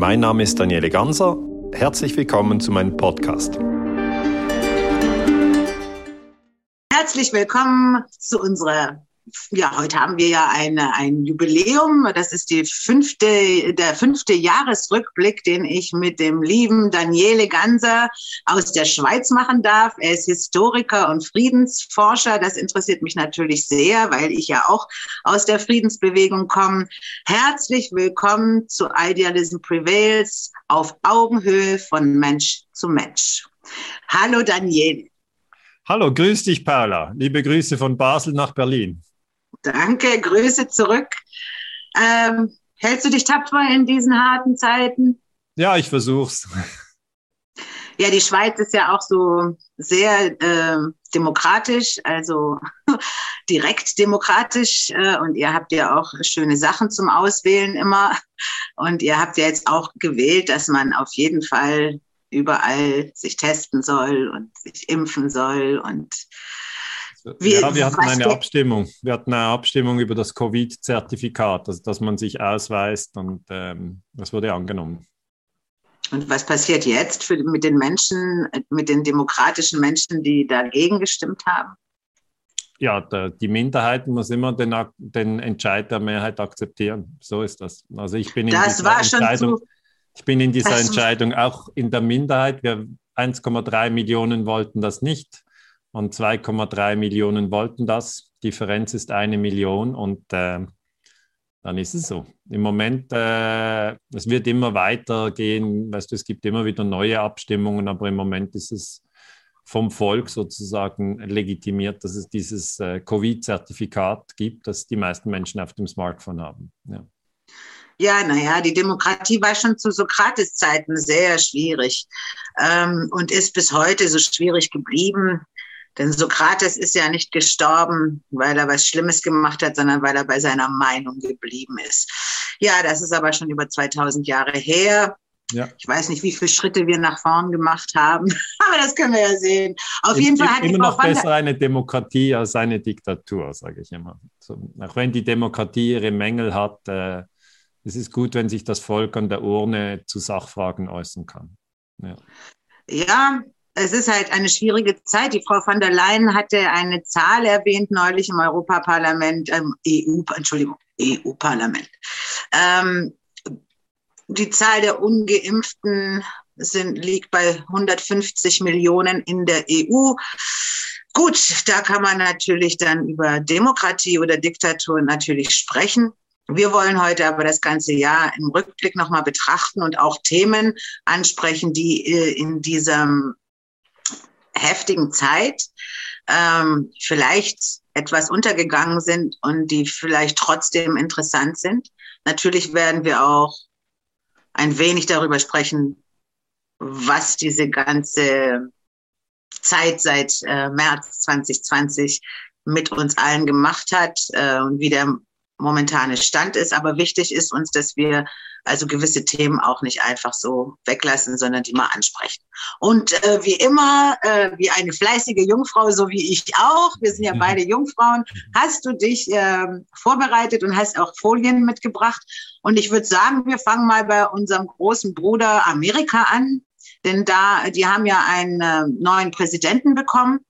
Mein Name ist Daniele Ganser. Herzlich willkommen zu meinem Podcast. Herzlich willkommen zu unserer ja, heute haben wir ja eine, ein Jubiläum. Das ist die fünfte, der fünfte Jahresrückblick, den ich mit dem lieben Daniele Ganser aus der Schweiz machen darf. Er ist Historiker und Friedensforscher. Das interessiert mich natürlich sehr, weil ich ja auch aus der Friedensbewegung komme. Herzlich willkommen zu Idealism Prevails auf Augenhöhe von Mensch zu Mensch. Hallo Daniele. Hallo, grüß dich, Paula. Liebe Grüße von Basel nach Berlin. Danke, Grüße zurück. Ähm, hältst du dich tapfer in diesen harten Zeiten? Ja, ich versuch's. Ja, die Schweiz ist ja auch so sehr äh, demokratisch, also direkt demokratisch. Äh, und ihr habt ja auch schöne Sachen zum Auswählen immer. Und ihr habt ja jetzt auch gewählt, dass man auf jeden Fall überall sich testen soll und sich impfen soll und wir, ja, wir hatten eine Abstimmung. Wir hatten eine Abstimmung über das Covid-Zertifikat, also dass man sich ausweist und ähm, das wurde angenommen. Und was passiert jetzt für, mit den Menschen, mit den demokratischen Menschen, die dagegen gestimmt haben? Ja, der, die Minderheit muss immer den, den Entscheid der Mehrheit akzeptieren. So ist das. Also ich bin in das dieser Entscheidung, zu, ich bin in dieser Entscheidung auch in der Minderheit. Wir 1,3 Millionen wollten das nicht und 2,3 Millionen wollten das. Differenz ist eine Million und äh, dann ist es so. Im Moment, äh, es wird immer weitergehen, weißt du, es gibt immer wieder neue Abstimmungen, aber im Moment ist es vom Volk sozusagen legitimiert, dass es dieses äh, Covid-Zertifikat gibt, das die meisten Menschen auf dem Smartphone haben. Ja. Ja, naja, die Demokratie war schon zu Sokrates Zeiten sehr schwierig ähm, und ist bis heute so schwierig geblieben. Denn Sokrates ist ja nicht gestorben, weil er was Schlimmes gemacht hat, sondern weil er bei seiner Meinung geblieben ist. Ja, das ist aber schon über 2000 Jahre her. Ja. Ich weiß nicht, wie viele Schritte wir nach vorn gemacht haben, aber das können wir ja sehen. Auf es jeden Fall hat immer noch besser eine Demokratie als eine Diktatur, sage ich immer. So, auch wenn die Demokratie ihre Mängel hat, äh, es ist gut, wenn sich das Volk an der Urne zu Sachfragen äußern kann. Ja. ja, es ist halt eine schwierige Zeit. Die Frau von der Leyen hatte eine Zahl erwähnt neulich im Europaparlament, ähm, EU, Entschuldigung, EU-Parlament. Ähm, die Zahl der Ungeimpften sind, liegt bei 150 Millionen in der EU. Gut, da kann man natürlich dann über Demokratie oder Diktatur natürlich sprechen. Wir wollen heute aber das ganze Jahr im Rückblick nochmal betrachten und auch Themen ansprechen, die äh, in diesem heftigen Zeit ähm, vielleicht etwas untergegangen sind und die vielleicht trotzdem interessant sind. Natürlich werden wir auch ein wenig darüber sprechen, was diese ganze Zeit seit äh, März 2020 mit uns allen gemacht hat äh, und wie der momentane Stand ist. Aber wichtig ist uns, dass wir also gewisse Themen auch nicht einfach so weglassen, sondern die mal ansprechen. Und äh, wie immer, äh, wie eine fleißige Jungfrau, so wie ich auch, wir sind ja mhm. beide Jungfrauen, hast du dich äh, vorbereitet und hast auch Folien mitgebracht. Und ich würde sagen, wir fangen mal bei unserem großen Bruder Amerika an, denn da, die haben ja einen äh, neuen Präsidenten bekommen.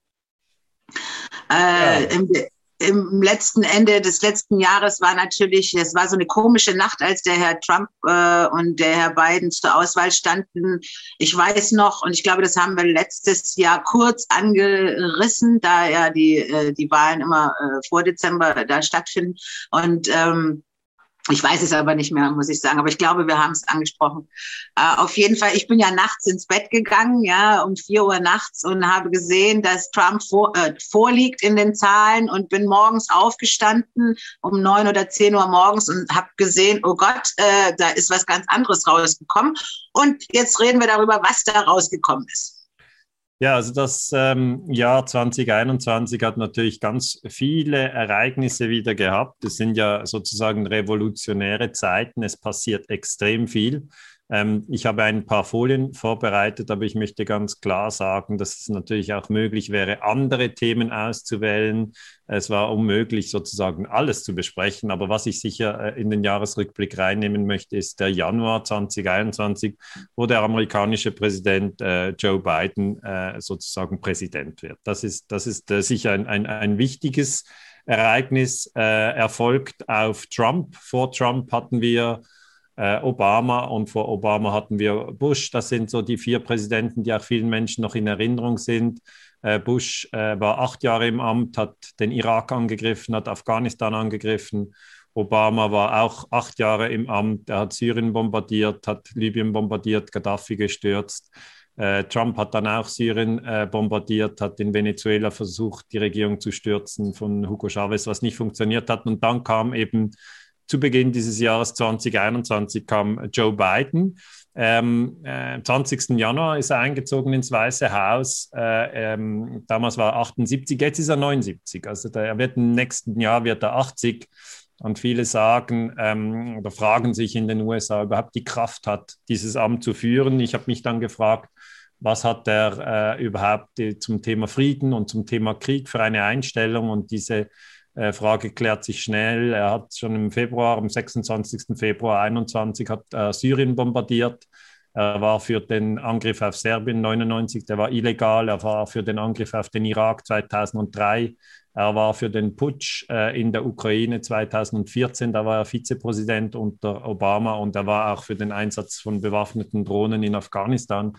Äh, ja. im, im letzten Ende des letzten Jahres war natürlich, es war so eine komische Nacht, als der Herr Trump äh, und der Herr Biden zur Auswahl standen. Ich weiß noch, und ich glaube, das haben wir letztes Jahr kurz angerissen, da ja die, äh, die Wahlen immer äh, vor Dezember da stattfinden. Und ähm, ich weiß es aber nicht mehr, muss ich sagen. Aber ich glaube, wir haben es angesprochen. Äh, auf jeden Fall, ich bin ja nachts ins Bett gegangen, ja, um vier Uhr nachts und habe gesehen, dass Trump vor, äh, vorliegt in den Zahlen und bin morgens aufgestanden um neun oder zehn Uhr morgens und habe gesehen, oh Gott, äh, da ist was ganz anderes rausgekommen. Und jetzt reden wir darüber, was da rausgekommen ist. Ja, also das ähm, Jahr 2021 hat natürlich ganz viele Ereignisse wieder gehabt. Es sind ja sozusagen revolutionäre Zeiten. Es passiert extrem viel. Ähm, ich habe ein paar Folien vorbereitet, aber ich möchte ganz klar sagen, dass es natürlich auch möglich wäre, andere Themen auszuwählen. Es war unmöglich, sozusagen alles zu besprechen. Aber was ich sicher äh, in den Jahresrückblick reinnehmen möchte, ist der Januar 2021, wo der amerikanische Präsident äh, Joe Biden äh, sozusagen Präsident wird. Das ist, das ist äh, sicher ein, ein, ein wichtiges Ereignis. Äh, erfolgt auf Trump. Vor Trump hatten wir äh, Obama und vor Obama hatten wir Bush. Das sind so die vier Präsidenten, die auch vielen Menschen noch in Erinnerung sind. Äh, Bush äh, war acht Jahre im Amt, hat den Irak angegriffen, hat Afghanistan angegriffen. Obama war auch acht Jahre im Amt. Er hat Syrien bombardiert, hat Libyen bombardiert, Gaddafi gestürzt. Äh, Trump hat dann auch Syrien äh, bombardiert, hat in Venezuela versucht, die Regierung zu stürzen von Hugo Chavez, was nicht funktioniert hat. Und dann kam eben zu Beginn dieses Jahres 2021 kam Joe Biden. Ähm, äh, 20. Januar ist er eingezogen ins Weiße Haus. Äh, ähm, damals war er 78, jetzt ist er 79. Also der, er wird im nächsten Jahr wird er 80. Und viele sagen ähm, oder fragen sich in den USA überhaupt die Kraft hat, dieses Amt zu führen. Ich habe mich dann gefragt, was hat er äh, überhaupt die, zum Thema Frieden und zum Thema Krieg für eine Einstellung und diese äh, Frage klärt sich schnell. Er hat schon im Februar, am 26. Februar 21 hat äh, Syrien bombardiert. Er war für den Angriff auf Serbien 99, der war illegal. Er war für den Angriff auf den Irak 2003. Er war für den Putsch äh, in der Ukraine 2014, da war er Vizepräsident unter Obama und er war auch für den Einsatz von bewaffneten Drohnen in Afghanistan.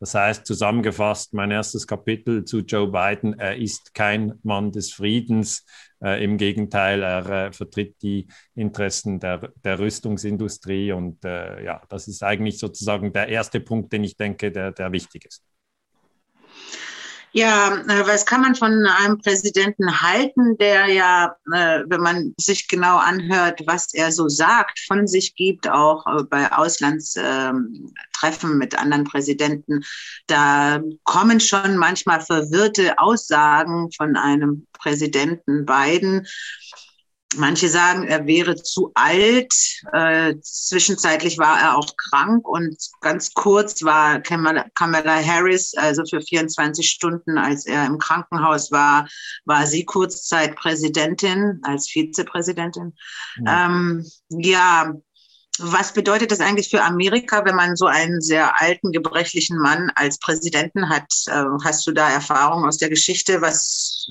Das heißt, zusammengefasst, mein erstes Kapitel zu Joe Biden, er ist kein Mann des Friedens. Äh, Im Gegenteil, er äh, vertritt die Interessen der, der Rüstungsindustrie. Und äh, ja, das ist eigentlich sozusagen der erste Punkt, den ich denke, der, der wichtig ist. Ja, äh, was kann man von einem Präsidenten halten, der ja, äh, wenn man sich genau anhört, was er so sagt, von sich gibt, auch äh, bei Auslandstreffen mit anderen Präsidenten, da kommen schon manchmal verwirrte Aussagen von einem Präsidenten Biden. Manche sagen, er wäre zu alt. Äh, zwischenzeitlich war er auch krank und ganz kurz war Kamala, Harris, also für 24 Stunden, als er im Krankenhaus war, war sie Kurzzeitpräsidentin als Vizepräsidentin. Ja. Ähm, ja, was bedeutet das eigentlich für Amerika, wenn man so einen sehr alten, gebrechlichen Mann als Präsidenten hat? Äh, hast du da Erfahrung aus der Geschichte? Was,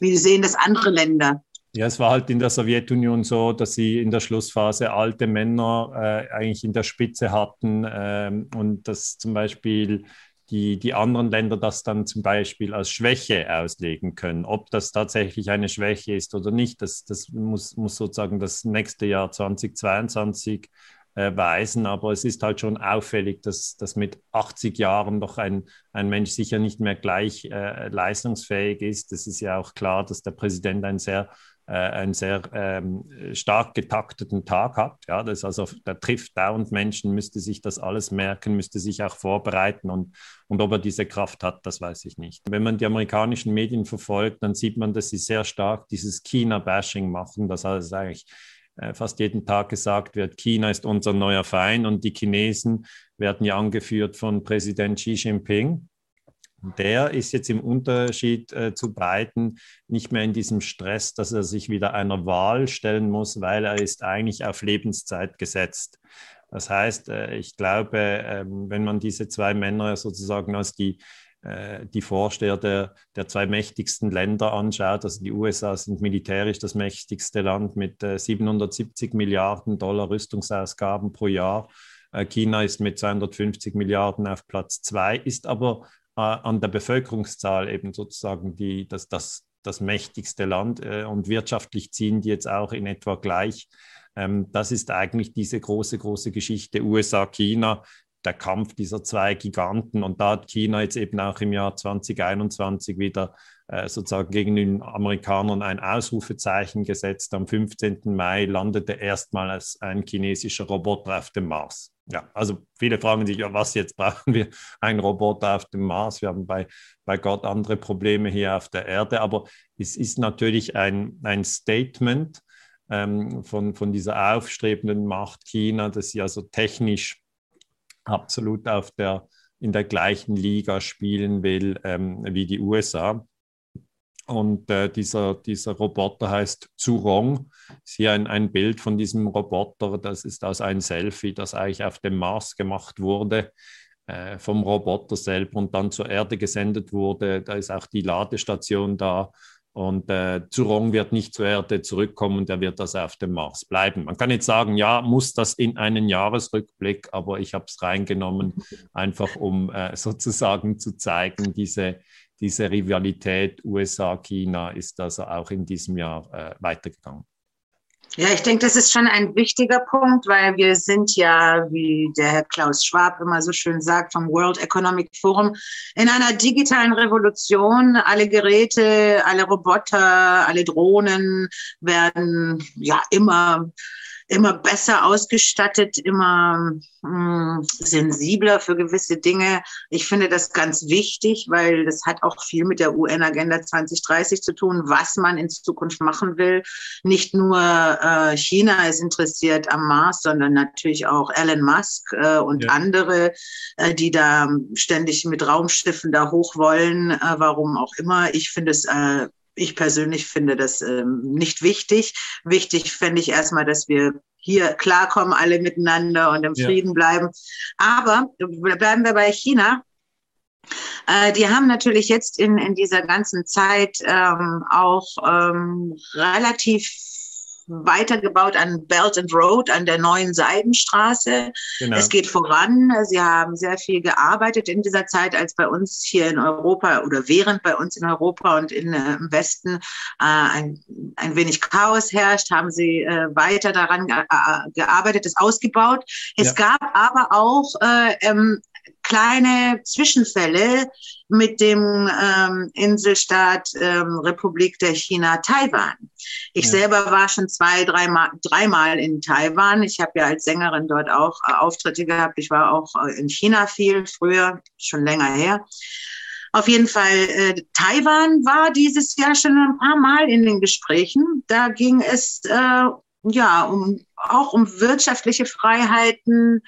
wie sehen das andere Länder? Ja, es war halt in der Sowjetunion so, dass sie in der Schlussphase alte Männer äh, eigentlich in der Spitze hatten ähm, und dass zum Beispiel die, die anderen Länder das dann zum Beispiel als Schwäche auslegen können. Ob das tatsächlich eine Schwäche ist oder nicht, das, das muss, muss sozusagen das nächste Jahr 2022 äh, weisen. Aber es ist halt schon auffällig, dass, dass mit 80 Jahren doch ein, ein Mensch sicher nicht mehr gleich äh, leistungsfähig ist. Es ist ja auch klar, dass der Präsident ein sehr einen sehr ähm, stark getakteten Tag hat. Ja, das also, der trifft dauernd Menschen, müsste sich das alles merken, müsste sich auch vorbereiten und, und ob er diese Kraft hat, das weiß ich nicht. Wenn man die amerikanischen Medien verfolgt, dann sieht man, dass sie sehr stark dieses China-Bashing machen, das heißt eigentlich äh, fast jeden Tag gesagt wird, China ist unser neuer Feind und die Chinesen werden ja angeführt von Präsident Xi Jinping der ist jetzt im Unterschied äh, zu Biden nicht mehr in diesem Stress, dass er sich wieder einer Wahl stellen muss, weil er ist eigentlich auf Lebenszeit gesetzt. Das heißt, äh, ich glaube, äh, wenn man diese zwei Männer sozusagen als die, äh, die Vorsteher der, der zwei mächtigsten Länder anschaut, also die USA sind militärisch das mächtigste Land mit 770 äh, Milliarden Dollar Rüstungsausgaben pro Jahr. Äh, China ist mit 250 Milliarden auf Platz zwei, ist aber äh, an der Bevölkerungszahl eben sozusagen die, das, das, das mächtigste Land äh, und wirtschaftlich ziehen die jetzt auch in etwa gleich. Ähm, das ist eigentlich diese große, große Geschichte USA-China, der Kampf dieser zwei Giganten. Und da hat China jetzt eben auch im Jahr 2021 wieder sozusagen gegen den Amerikanern ein Ausrufezeichen gesetzt. Am 15. Mai landete erstmals ein chinesischer Roboter auf dem Mars. Ja, also viele fragen sich, ja, was jetzt brauchen wir einen Roboter auf dem Mars? Wir haben bei, bei Gott andere Probleme hier auf der Erde, aber es ist natürlich ein, ein Statement ähm, von, von dieser aufstrebenden Macht China, dass sie also technisch absolut auf der, in der gleichen Liga spielen will ähm, wie die USA. Und äh, dieser, dieser Roboter heißt Zurong. Ist hier ein, ein Bild von diesem Roboter. Das ist aus einem Selfie, das eigentlich auf dem Mars gemacht wurde äh, vom Roboter selber und dann zur Erde gesendet wurde. Da ist auch die Ladestation da. Und äh, Zurong wird nicht zur Erde zurückkommen, der wird also auf dem Mars bleiben. Man kann jetzt sagen, ja, muss das in einen Jahresrückblick, aber ich habe es reingenommen, einfach um äh, sozusagen zu zeigen, diese, diese Rivalität USA-China ist also auch in diesem Jahr äh, weitergegangen. Ja, ich denke, das ist schon ein wichtiger Punkt, weil wir sind ja, wie der Herr Klaus Schwab immer so schön sagt, vom World Economic Forum in einer digitalen Revolution. Alle Geräte, alle Roboter, alle Drohnen werden ja immer immer besser ausgestattet, immer mh, hm, sensibler für gewisse Dinge. Ich finde das ganz wichtig, weil das hat auch viel mit der UN-Agenda 2030 zu tun, was man in Zukunft machen will. Nicht nur äh, China ist interessiert am Mars, sondern natürlich auch Elon Musk äh, und ja. andere, äh, die da ständig mit Raumschiffen da hoch wollen, äh, warum auch immer. Ich finde es äh, ich persönlich finde das ähm, nicht wichtig. Wichtig fände ich erstmal, dass wir hier klarkommen, alle miteinander und im ja. Frieden bleiben. Aber bleiben wir bei China. Äh, die haben natürlich jetzt in, in dieser ganzen Zeit ähm, auch ähm, relativ weitergebaut an Belt and Road, an der neuen Seidenstraße. Genau. Es geht voran. Sie haben sehr viel gearbeitet in dieser Zeit, als bei uns hier in Europa oder während bei uns in Europa und in, äh, im Westen äh, ein, ein wenig Chaos herrscht, haben sie äh, weiter daran ge äh, gearbeitet, es ausgebaut. Es ja. gab aber auch äh, ähm, kleine Zwischenfälle mit dem ähm, Inselstaat ähm, Republik der China Taiwan. Ich ja. selber war schon zwei, dreimal, dreimal in Taiwan. Ich habe ja als Sängerin dort auch äh, Auftritte gehabt. Ich war auch äh, in China viel früher, schon länger her. Auf jeden Fall, äh, Taiwan war dieses Jahr schon ein paar Mal in den Gesprächen. Da ging es äh, ja um, auch um wirtschaftliche Freiheiten,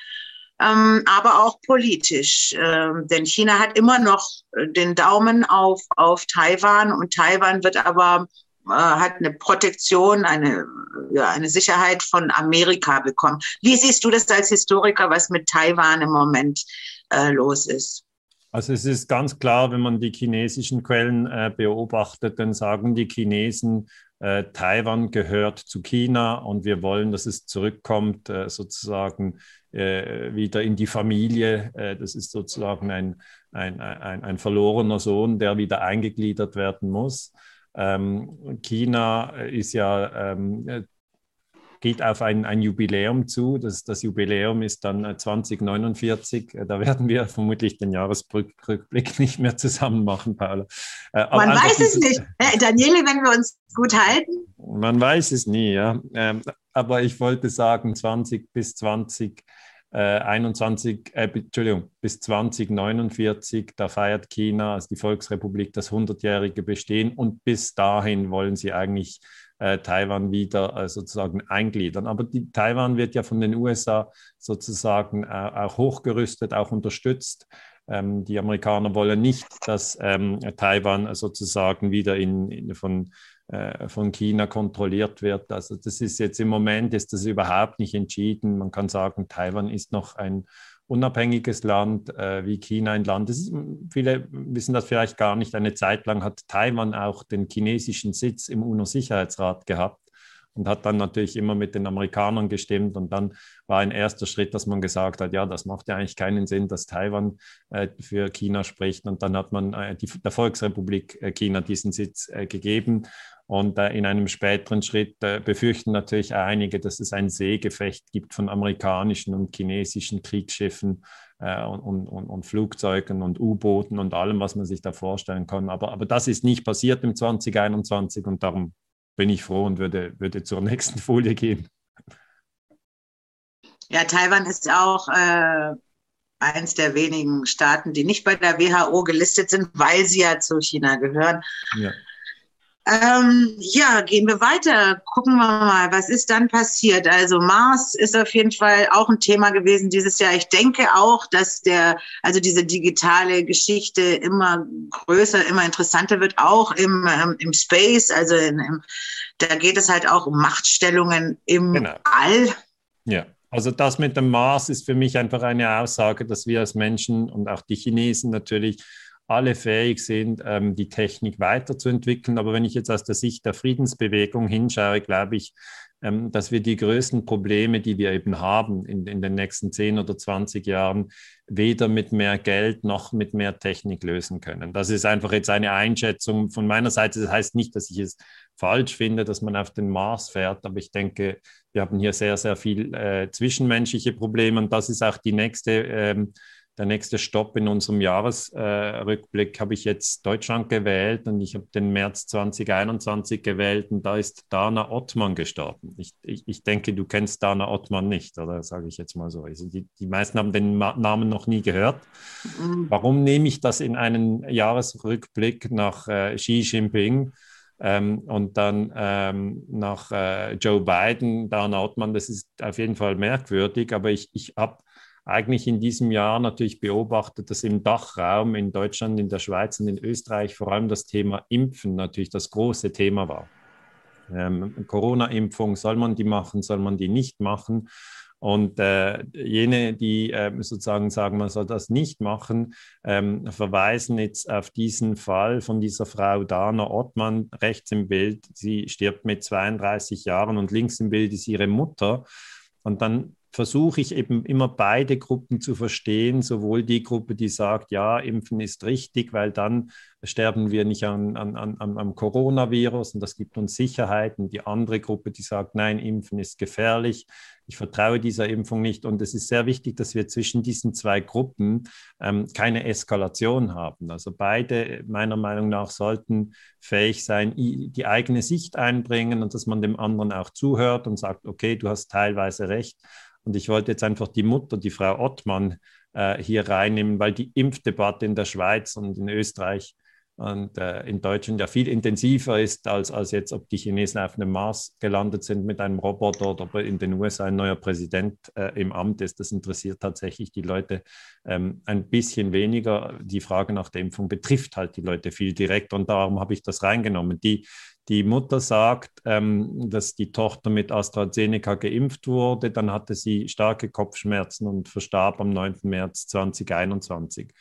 aber auch politisch. Ähm, denn China hat immer noch äh, den Daumen auf, auf Taiwan und Taiwan wird aber äh, hat eine Protektion, eine, ja, eine Sicherheit von Amerika bekommen. Wie siehst du das als Historiker, was mit Taiwan im Moment äh, los ist? Also es ist ganz klar, wenn man die chinesischen Quellen äh, beobachtet, dann sagen die Chinesen, äh, Taiwan gehört zu China und wir wollen, dass es zurückkommt, äh, sozusagen wieder in die Familie. Äh, das ist sozusagen ein, ein, ein, ein verlorener Sohn, der wieder eingegliedert werden muss. Ähm, China ist ja ähm, geht auf ein, ein Jubiläum zu. Das, das Jubiläum ist dann 2049. Äh, da werden wir vermutlich den Jahresrückblick nicht mehr zusammen machen, Paula. Äh, man weiß es nicht. Äh, Daniele, wenn wir uns gut halten. Man weiß es nie, ja. Ähm, aber ich wollte sagen, 20 bis 20. Äh, 21, äh, Entschuldigung, bis 2049, da feiert China, also die Volksrepublik, das 100-jährige Bestehen und bis dahin wollen sie eigentlich äh, Taiwan wieder äh, sozusagen eingliedern. Aber die, Taiwan wird ja von den USA sozusagen äh, auch hochgerüstet, auch unterstützt. Ähm, die Amerikaner wollen nicht, dass ähm, Taiwan sozusagen wieder in, in, von, äh, von China kontrolliert wird. Also das ist jetzt im Moment ist das überhaupt nicht entschieden. Man kann sagen, Taiwan ist noch ein unabhängiges Land äh, wie China ein Land. Ist, viele wissen das vielleicht gar nicht. Eine Zeit lang hat Taiwan auch den chinesischen Sitz im UNO-Sicherheitsrat gehabt und hat dann natürlich immer mit den Amerikanern gestimmt. Und dann war ein erster Schritt, dass man gesagt hat, ja, das macht ja eigentlich keinen Sinn, dass Taiwan äh, für China spricht. Und dann hat man äh, die, der Volksrepublik äh, China diesen Sitz äh, gegeben. Und äh, in einem späteren Schritt äh, befürchten natürlich einige, dass es ein Seegefecht gibt von amerikanischen und chinesischen Kriegsschiffen äh, und, und, und, Flugzeugen und U-Booten und allem, was man sich da vorstellen kann. Aber, aber das ist nicht passiert im 2021 und darum bin ich froh und würde, würde zur nächsten Folie gehen. Ja, Taiwan ist auch äh, eins der wenigen Staaten, die nicht bei der WHO gelistet sind, weil sie ja zu China gehören. Ja. Ähm, ja, gehen wir weiter. Gucken wir mal, was ist dann passiert. Also Mars ist auf jeden Fall auch ein Thema gewesen dieses Jahr. Ich denke auch, dass der, also diese digitale Geschichte immer größer, immer interessanter wird, auch im, ähm, im Space. Also in, im, da geht es halt auch um Machtstellungen im genau. All. Ja. Also das mit dem Mars ist für mich einfach eine Aussage, dass wir als Menschen und auch die Chinesen natürlich alle fähig sind, ähm, die Technik weiterzuentwickeln. Aber wenn ich jetzt aus der Sicht der Friedensbewegung hinschaue, glaube ich, ähm, dass wir die größten Probleme, die wir eben haben in, in den nächsten 10 oder 20 Jahren, weder mit mehr Geld noch mit mehr Technik lösen können. Das ist einfach jetzt eine Einschätzung von meiner Seite. Das heißt nicht, dass ich es falsch finde, dass man auf den Mars fährt, aber ich denke, wir haben hier sehr, sehr viel äh, zwischenmenschliche Probleme und das ist auch die nächste ähm, der nächste Stopp in unserem Jahresrückblick äh, habe ich jetzt Deutschland gewählt und ich habe den März 2021 gewählt und da ist Dana Ottmann gestorben. Ich, ich, ich denke, du kennst Dana Ottmann nicht, oder sage ich jetzt mal so. Also die, die meisten haben den Namen noch nie gehört. Mhm. Warum nehme ich das in einen Jahresrückblick nach äh, Xi Jinping? Ähm, und dann ähm, nach äh, Joe Biden, Dana Ottmann, das ist auf jeden Fall merkwürdig, aber ich, ich habe eigentlich in diesem Jahr natürlich beobachtet, dass im Dachraum in Deutschland, in der Schweiz und in Österreich vor allem das Thema Impfen natürlich das große Thema war. Ähm, Corona-Impfung, soll man die machen, soll man die nicht machen? Und äh, jene, die äh, sozusagen sagen, man soll das nicht machen, ähm, verweisen jetzt auf diesen Fall von dieser Frau Dana Ottmann rechts im Bild. Sie stirbt mit 32 Jahren und links im Bild ist ihre Mutter. Und dann versuche ich eben immer beide Gruppen zu verstehen, sowohl die Gruppe, die sagt, ja, impfen ist richtig, weil dann sterben wir nicht an, an, an, am Coronavirus und das gibt uns Sicherheit, und die andere Gruppe, die sagt, nein, impfen ist gefährlich, ich vertraue dieser Impfung nicht. Und es ist sehr wichtig, dass wir zwischen diesen zwei Gruppen ähm, keine Eskalation haben. Also beide meiner Meinung nach sollten fähig sein, die eigene Sicht einbringen und dass man dem anderen auch zuhört und sagt, okay, du hast teilweise recht und ich wollte jetzt einfach die Mutter, die Frau Ottmann, äh, hier reinnehmen, weil die Impfdebatte in der Schweiz und in Österreich und äh, in Deutschland ja viel intensiver ist, als, als jetzt, ob die Chinesen auf einem Mars gelandet sind mit einem Roboter oder ob in den USA ein neuer Präsident äh, im Amt ist. Das interessiert tatsächlich die Leute ähm, ein bisschen weniger. Die Frage nach der Impfung betrifft halt die Leute viel direkt und darum habe ich das reingenommen. Die, die Mutter sagt, ähm, dass die Tochter mit AstraZeneca geimpft wurde, dann hatte sie starke Kopfschmerzen und verstarb am 9. März 2021.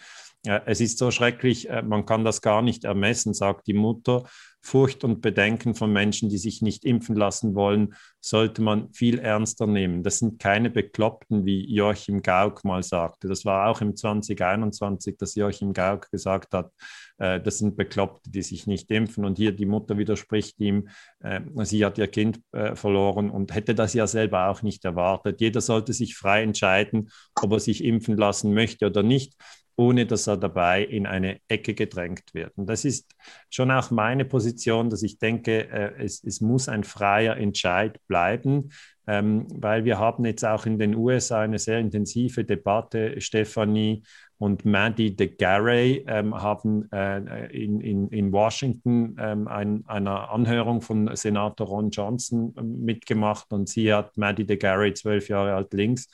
Es ist so schrecklich, äh, man kann das gar nicht ermessen, sagt die Mutter. Furcht und Bedenken von Menschen, die sich nicht impfen lassen wollen, sollte man viel ernster nehmen. Das sind keine Bekloppten, wie Joachim Gauck mal sagte. Das war auch im 2021, dass Joachim Gauck gesagt hat, äh, das sind Bekloppte, die sich nicht impfen. Und hier die Mutter widerspricht ihm, äh, sie hat ihr Kind verloren und hätte das ja selber auch nicht erwartet. Jeder sollte sich frei entscheiden, ob er sich impfen lassen möchte oder nicht ohne dass er dabei in eine Ecke gedrängt wird. Und das ist schon auch meine Position, dass ich denke, äh, es, es, muss ein freier Entscheid bleiben, ähm, weil wir haben jetzt auch in den USA eine sehr intensive Debatte. Stephanie und Maddie de Garay ähm, haben äh, in, in, in Washington ähm, ein, einer Anhörung von Senator Ron Johnson ähm, mitgemacht und sie hat Maddie de Garay, zwölf Jahre alt links,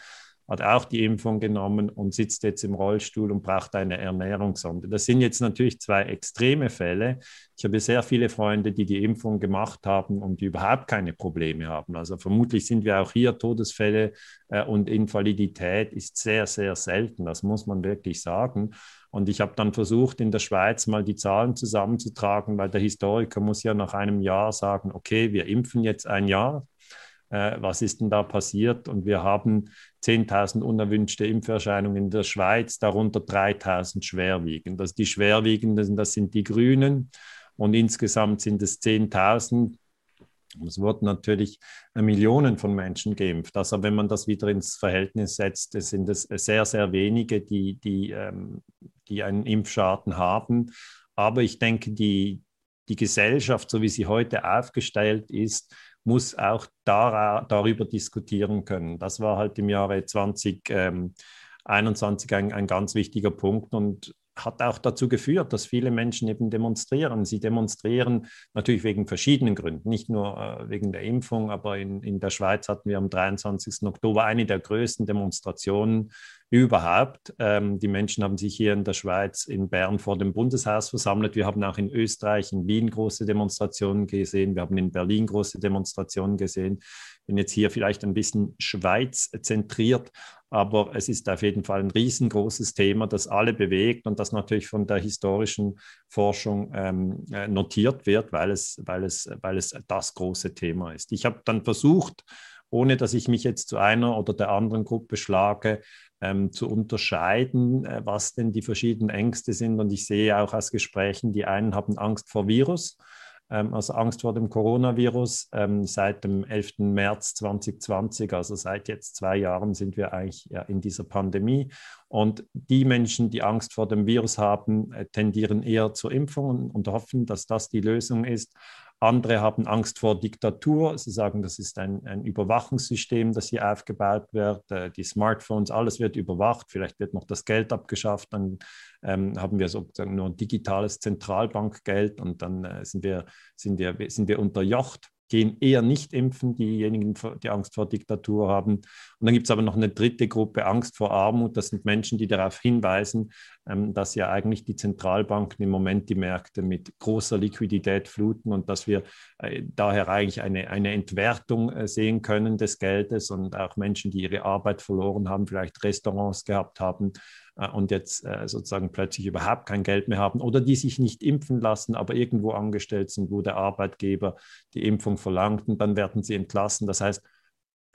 hat auch die Impfung genommen und sitzt jetzt im Rollstuhl und braucht eine Ernährungssonde. Das sind jetzt natürlich zwei extreme Fälle. Ich habe sehr viele Freunde, die die Impfung gemacht haben und die überhaupt keine Probleme haben. Also vermutlich sind wir auch hier Todesfälle äh, und Invalidität ist sehr, sehr selten. Das muss man wirklich sagen. Und ich habe dann versucht, in der Schweiz mal die Zahlen zusammenzutragen, weil der Historiker muss ja nach einem Jahr sagen, okay, wir impfen jetzt ein Jahr, äh, was ist denn da passiert? Und wir haben 10.000 unerwünschte Impferscheinungen in der Schweiz, darunter 3.000 schwerwiegend. Also die schwerwiegenden, das sind die Grünen und insgesamt sind es 10.000. Es wurden natürlich Millionen von Menschen geimpft. Also wenn man das wieder ins Verhältnis setzt, sind es sehr, sehr wenige, die, die, ähm, die einen Impfschaden haben. Aber ich denke, die, die Gesellschaft, so wie sie heute aufgestellt ist, muss auch dar darüber diskutieren können. Das war halt im Jahre 2021 ähm, ein, ein ganz wichtiger Punkt und hat auch dazu geführt, dass viele Menschen eben demonstrieren. Sie demonstrieren natürlich wegen verschiedenen Gründen, nicht nur äh, wegen der Impfung, aber in, in der Schweiz hatten wir am 23. Oktober eine der größten Demonstrationen überhaupt. Ähm, die Menschen haben sich hier in der Schweiz, in Bern vor dem Bundeshaus versammelt. Wir haben auch in Österreich, in Wien große Demonstrationen gesehen. Wir haben in Berlin große Demonstrationen gesehen. Bin jetzt hier vielleicht ein bisschen Schweiz zentriert, aber es ist auf jeden Fall ein riesengroßes Thema, das alle bewegt und das natürlich von der historischen Forschung ähm, äh, notiert wird, weil es, weil, es, weil es das große Thema ist. Ich habe dann versucht, ohne dass ich mich jetzt zu einer oder der anderen Gruppe schlage, ähm, zu unterscheiden, äh, was denn die verschiedenen Ängste sind. Und ich sehe auch aus Gesprächen, die einen haben Angst vor Virus, ähm, also Angst vor dem Coronavirus. Ähm, seit dem 11. März 2020, also seit jetzt zwei Jahren, sind wir eigentlich ja, in dieser Pandemie. Und die Menschen, die Angst vor dem Virus haben, äh, tendieren eher zur Impfung und hoffen, dass das die Lösung ist. Andere haben Angst vor Diktatur. Sie sagen, das ist ein, ein Überwachungssystem, das hier aufgebaut wird. Äh, die Smartphones, alles wird überwacht. Vielleicht wird noch das Geld abgeschafft. Dann ähm, haben wir sozusagen nur digitales Zentralbankgeld und dann äh, sind, wir, sind, wir, sind wir unterjocht gehen eher nicht impfen, diejenigen, die Angst vor Diktatur haben. Und dann gibt es aber noch eine dritte Gruppe, Angst vor Armut. Das sind Menschen, die darauf hinweisen, dass ja eigentlich die Zentralbanken im Moment die Märkte mit großer Liquidität fluten und dass wir äh, daher eigentlich eine, eine Entwertung äh, sehen können des Geldes und auch Menschen, die ihre Arbeit verloren haben, vielleicht Restaurants gehabt haben, äh, und jetzt sozusagen plötzlich überhaupt kein Geld mehr haben oder die sich nicht impfen lassen, aber irgendwo angestellt sind, wo der Arbeitgeber die Impfung verlangt und dann werden sie entlassen. Das heißt,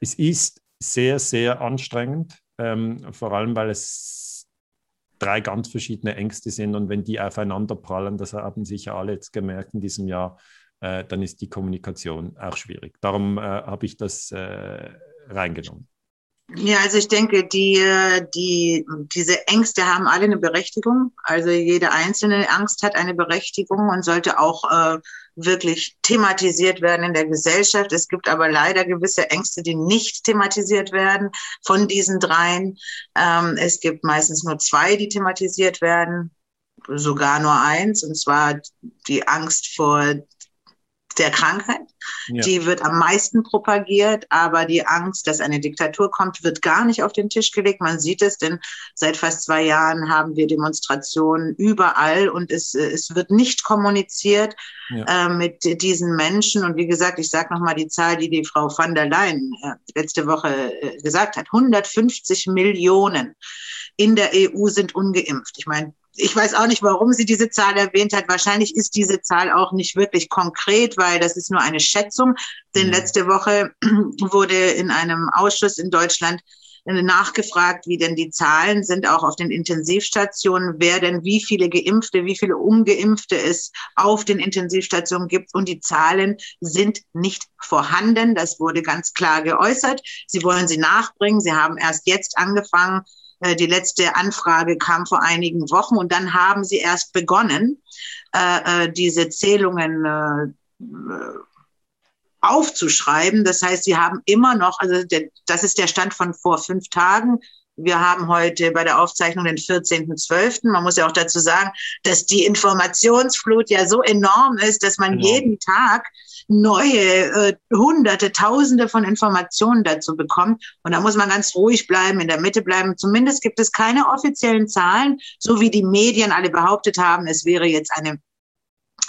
es ist sehr, sehr anstrengend, ähm, vor allem weil es drei ganz verschiedene Ängste sind und wenn die aufeinander prallen, das haben sicher alle jetzt gemerkt in diesem Jahr, äh, dann ist die Kommunikation auch schwierig. Darum äh, habe ich das äh, reingenommen. Ja, also ich denke, die, die, diese Ängste haben alle eine Berechtigung. Also jede einzelne Angst hat eine Berechtigung und sollte auch äh, wirklich thematisiert werden in der Gesellschaft. Es gibt aber leider gewisse Ängste, die nicht thematisiert werden von diesen dreien. Ähm, es gibt meistens nur zwei, die thematisiert werden sogar nur eins, und zwar die Angst vor der Krankheit. Ja. Die wird am meisten propagiert, aber die Angst, dass eine Diktatur kommt, wird gar nicht auf den Tisch gelegt. Man sieht es, denn seit fast zwei Jahren haben wir Demonstrationen überall und es, es wird nicht kommuniziert ja. äh, mit diesen Menschen. Und wie gesagt, ich sage nochmal die Zahl, die die Frau van der Leyen äh, letzte Woche äh, gesagt hat. 150 Millionen in der EU sind ungeimpft. Ich meine, ich weiß auch nicht, warum sie diese Zahl erwähnt hat. Wahrscheinlich ist diese Zahl auch nicht wirklich konkret, weil das ist nur eine Schätzung. Denn mhm. letzte Woche wurde in einem Ausschuss in Deutschland nachgefragt, wie denn die Zahlen sind, auch auf den Intensivstationen, wer denn wie viele Geimpfte, wie viele Ungeimpfte es auf den Intensivstationen gibt. Und die Zahlen sind nicht vorhanden. Das wurde ganz klar geäußert. Sie wollen sie nachbringen. Sie haben erst jetzt angefangen, äh, die letzte Anfrage kam vor einigen Wochen und dann haben sie erst begonnen, äh, äh, diese Zählungen aufzuschreiben. Das heißt, sie haben immer noch, also der, das ist der Stand von vor fünf Tagen. Wir haben heute bei der Aufzeichnung den 14.12. Man muss ja auch dazu sagen, dass die Informationsflut ja so enorm ist, dass man genau. jeden Tag neue äh, Hunderte, Tausende von Informationen dazu bekommt. Und da muss man ganz ruhig bleiben, in der Mitte bleiben. Zumindest gibt es keine offiziellen Zahlen, so wie die Medien alle behauptet haben, es wäre jetzt eine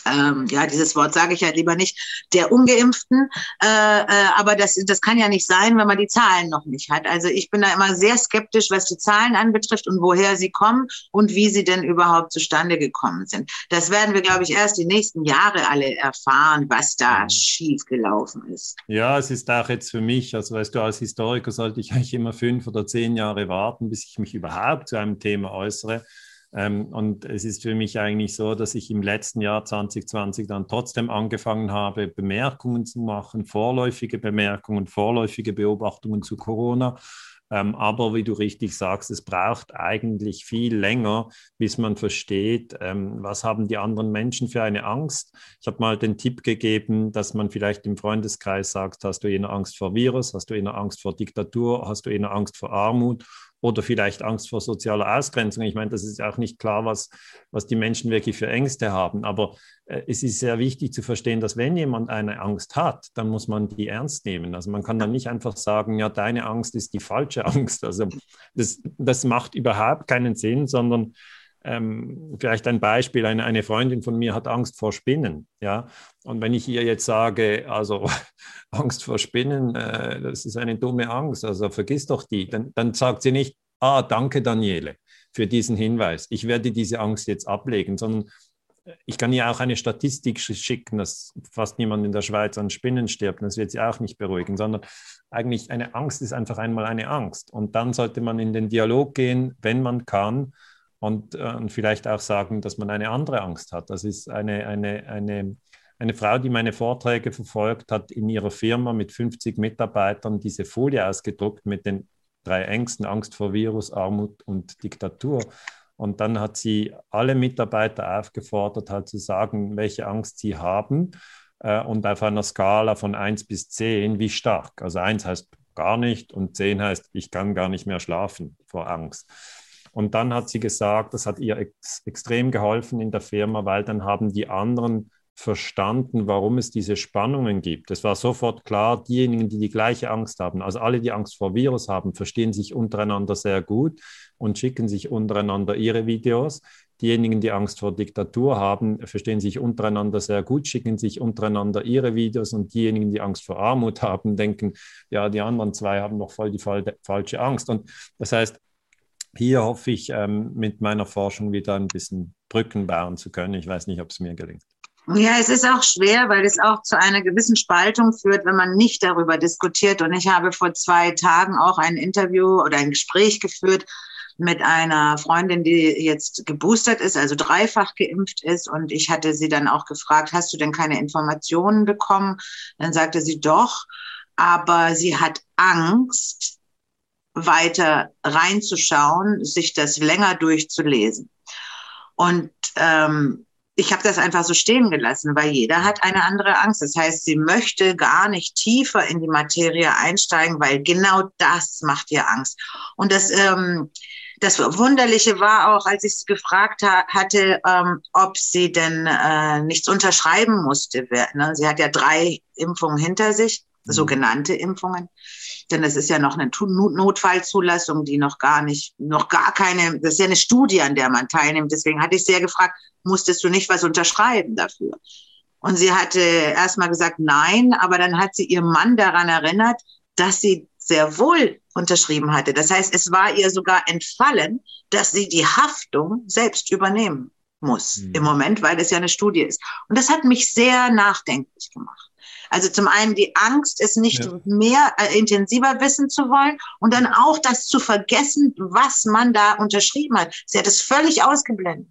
ähm, ja, dieses Wort sage ich ja lieber nicht, der Ungeimpften. Äh, äh, aber das, das kann ja nicht sein, wenn man die Zahlen noch nicht hat. Also ich bin da immer sehr skeptisch, was die Zahlen anbetrifft und woher sie kommen und wie sie denn überhaupt zustande gekommen sind. Das werden wir, glaube ich, erst die nächsten Jahre alle erfahren, was da mhm. schief gelaufen ist. Ja, es ist auch jetzt für mich, also weißt du, als Historiker sollte ich eigentlich immer fünf oder zehn Jahre warten, bis ich mich überhaupt zu einem Thema äußere. Ähm, und es ist für mich eigentlich so, dass ich im letzten Jahr 2020 dann trotzdem angefangen habe, Bemerkungen zu machen, vorläufige Bemerkungen, vorläufige Beobachtungen zu Corona Ähm, aber wie du richtig sagst, es braucht eigentlich viel länger, bis man versteht, ähm, was haben die anderen Menschen für eine Angst. Ich habe mal den Tipp gegeben, dass man vielleicht im Freundeskreis sagt, hast du eher Angst vor Virus, hast du eher Angst vor Diktatur, hast du eher Angst vor Armut oder vielleicht Angst vor sozialer Ausgrenzung. Ich meine, das ist auch nicht klar, was, was die Menschen wirklich für Ängste haben. Aber äh, es ist sehr wichtig zu verstehen, dass wenn jemand eine Angst hat, dann muss man die ernst nehmen. Also man kann dann nicht einfach sagen, ja, deine Angst ist die falsche Angst. Also das, das macht überhaupt keinen Sinn, sondern ähm, vielleicht ein Beispiel, eine, eine Freundin von mir hat Angst vor Spinnen, ja, und wenn ich ihr jetzt sage, also Angst vor Spinnen, äh, das ist eine dumme Angst, also vergiss doch die, dann, dann sagt sie nicht, ah, danke Daniele für diesen Hinweis, ich werde diese Angst jetzt ablegen, sondern ich kann ihr auch eine Statistik schicken, dass fast niemand in der Schweiz an Spinnen stirbt. Das wird sie auch nicht beruhigen, sondern eigentlich eine Angst ist einfach einmal eine Angst. Und dann sollte man in den Dialog gehen, wenn man kann, und, äh, und vielleicht auch sagen, dass man eine andere Angst hat. Das ist eine, eine, eine, eine Frau, die meine Vorträge verfolgt hat, in ihrer Firma mit 50 Mitarbeitern diese Folie ausgedruckt mit den drei Ängsten, Angst vor Virus, Armut und Diktatur. Und dann hat sie alle Mitarbeiter aufgefordert, halt zu sagen, welche Angst sie haben äh, und auf einer Skala von 1 bis 10, wie stark. Also 1 heißt gar nicht und 10 heißt, ich kann gar nicht mehr schlafen vor Angst. Und dann hat sie gesagt, das hat ihr ex extrem geholfen in der Firma, weil dann haben die anderen verstanden, warum es diese Spannungen gibt. Es war sofort klar, diejenigen, die die gleiche Angst haben, also alle, die Angst vor Virus haben, verstehen sich untereinander sehr gut und schicken sich untereinander ihre Videos. Diejenigen, die Angst vor Diktatur haben, verstehen sich untereinander sehr gut, schicken sich untereinander ihre Videos und diejenigen, die Angst vor Armut haben, denken, ja, die anderen zwei haben noch voll die falsche Angst. Und das heißt, hier hoffe ich, ähm, mit meiner Forschung wieder ein bisschen Brücken bauen zu können. Ich weiß nicht, ob es mir gelingt. Ja, es ist auch schwer, weil es auch zu einer gewissen Spaltung führt, wenn man nicht darüber diskutiert. Und ich habe vor zwei Tagen auch ein Interview oder ein Gespräch geführt mit einer Freundin, die jetzt geboostert ist, also dreifach geimpft ist. Und ich hatte sie dann auch gefragt, hast du denn keine Informationen bekommen? Dann sagte sie doch, aber sie hat Angst, weiter reinzuschauen, sich das länger durchzulesen. Und ähm, ich habe das einfach so stehen gelassen, weil jeder hat eine andere Angst. Das heißt, sie möchte gar nicht tiefer in die Materie einsteigen, weil genau das macht ihr Angst. Und das, ähm, das Wunderliche war auch, als ich sie gefragt ha hatte, ähm, ob sie denn äh, nichts unterschreiben musste. Ne? Sie hat ja drei Impfungen hinter sich, mhm. sogenannte Impfungen denn es ist ja noch eine Notfallzulassung, die noch gar nicht, noch gar keine, das ist ja eine Studie, an der man teilnimmt. Deswegen hatte ich sehr gefragt, musstest du nicht was unterschreiben dafür? Und sie hatte erstmal gesagt, nein, aber dann hat sie ihren Mann daran erinnert, dass sie sehr wohl unterschrieben hatte. Das heißt, es war ihr sogar entfallen, dass sie die Haftung selbst übernehmen muss mhm. im Moment, weil es ja eine Studie ist. Und das hat mich sehr nachdenklich gemacht. Also zum einen die Angst, es nicht ja. mehr äh, intensiver wissen zu wollen und dann auch das zu vergessen, was man da unterschrieben hat. Sie hat es völlig ausgeblendet.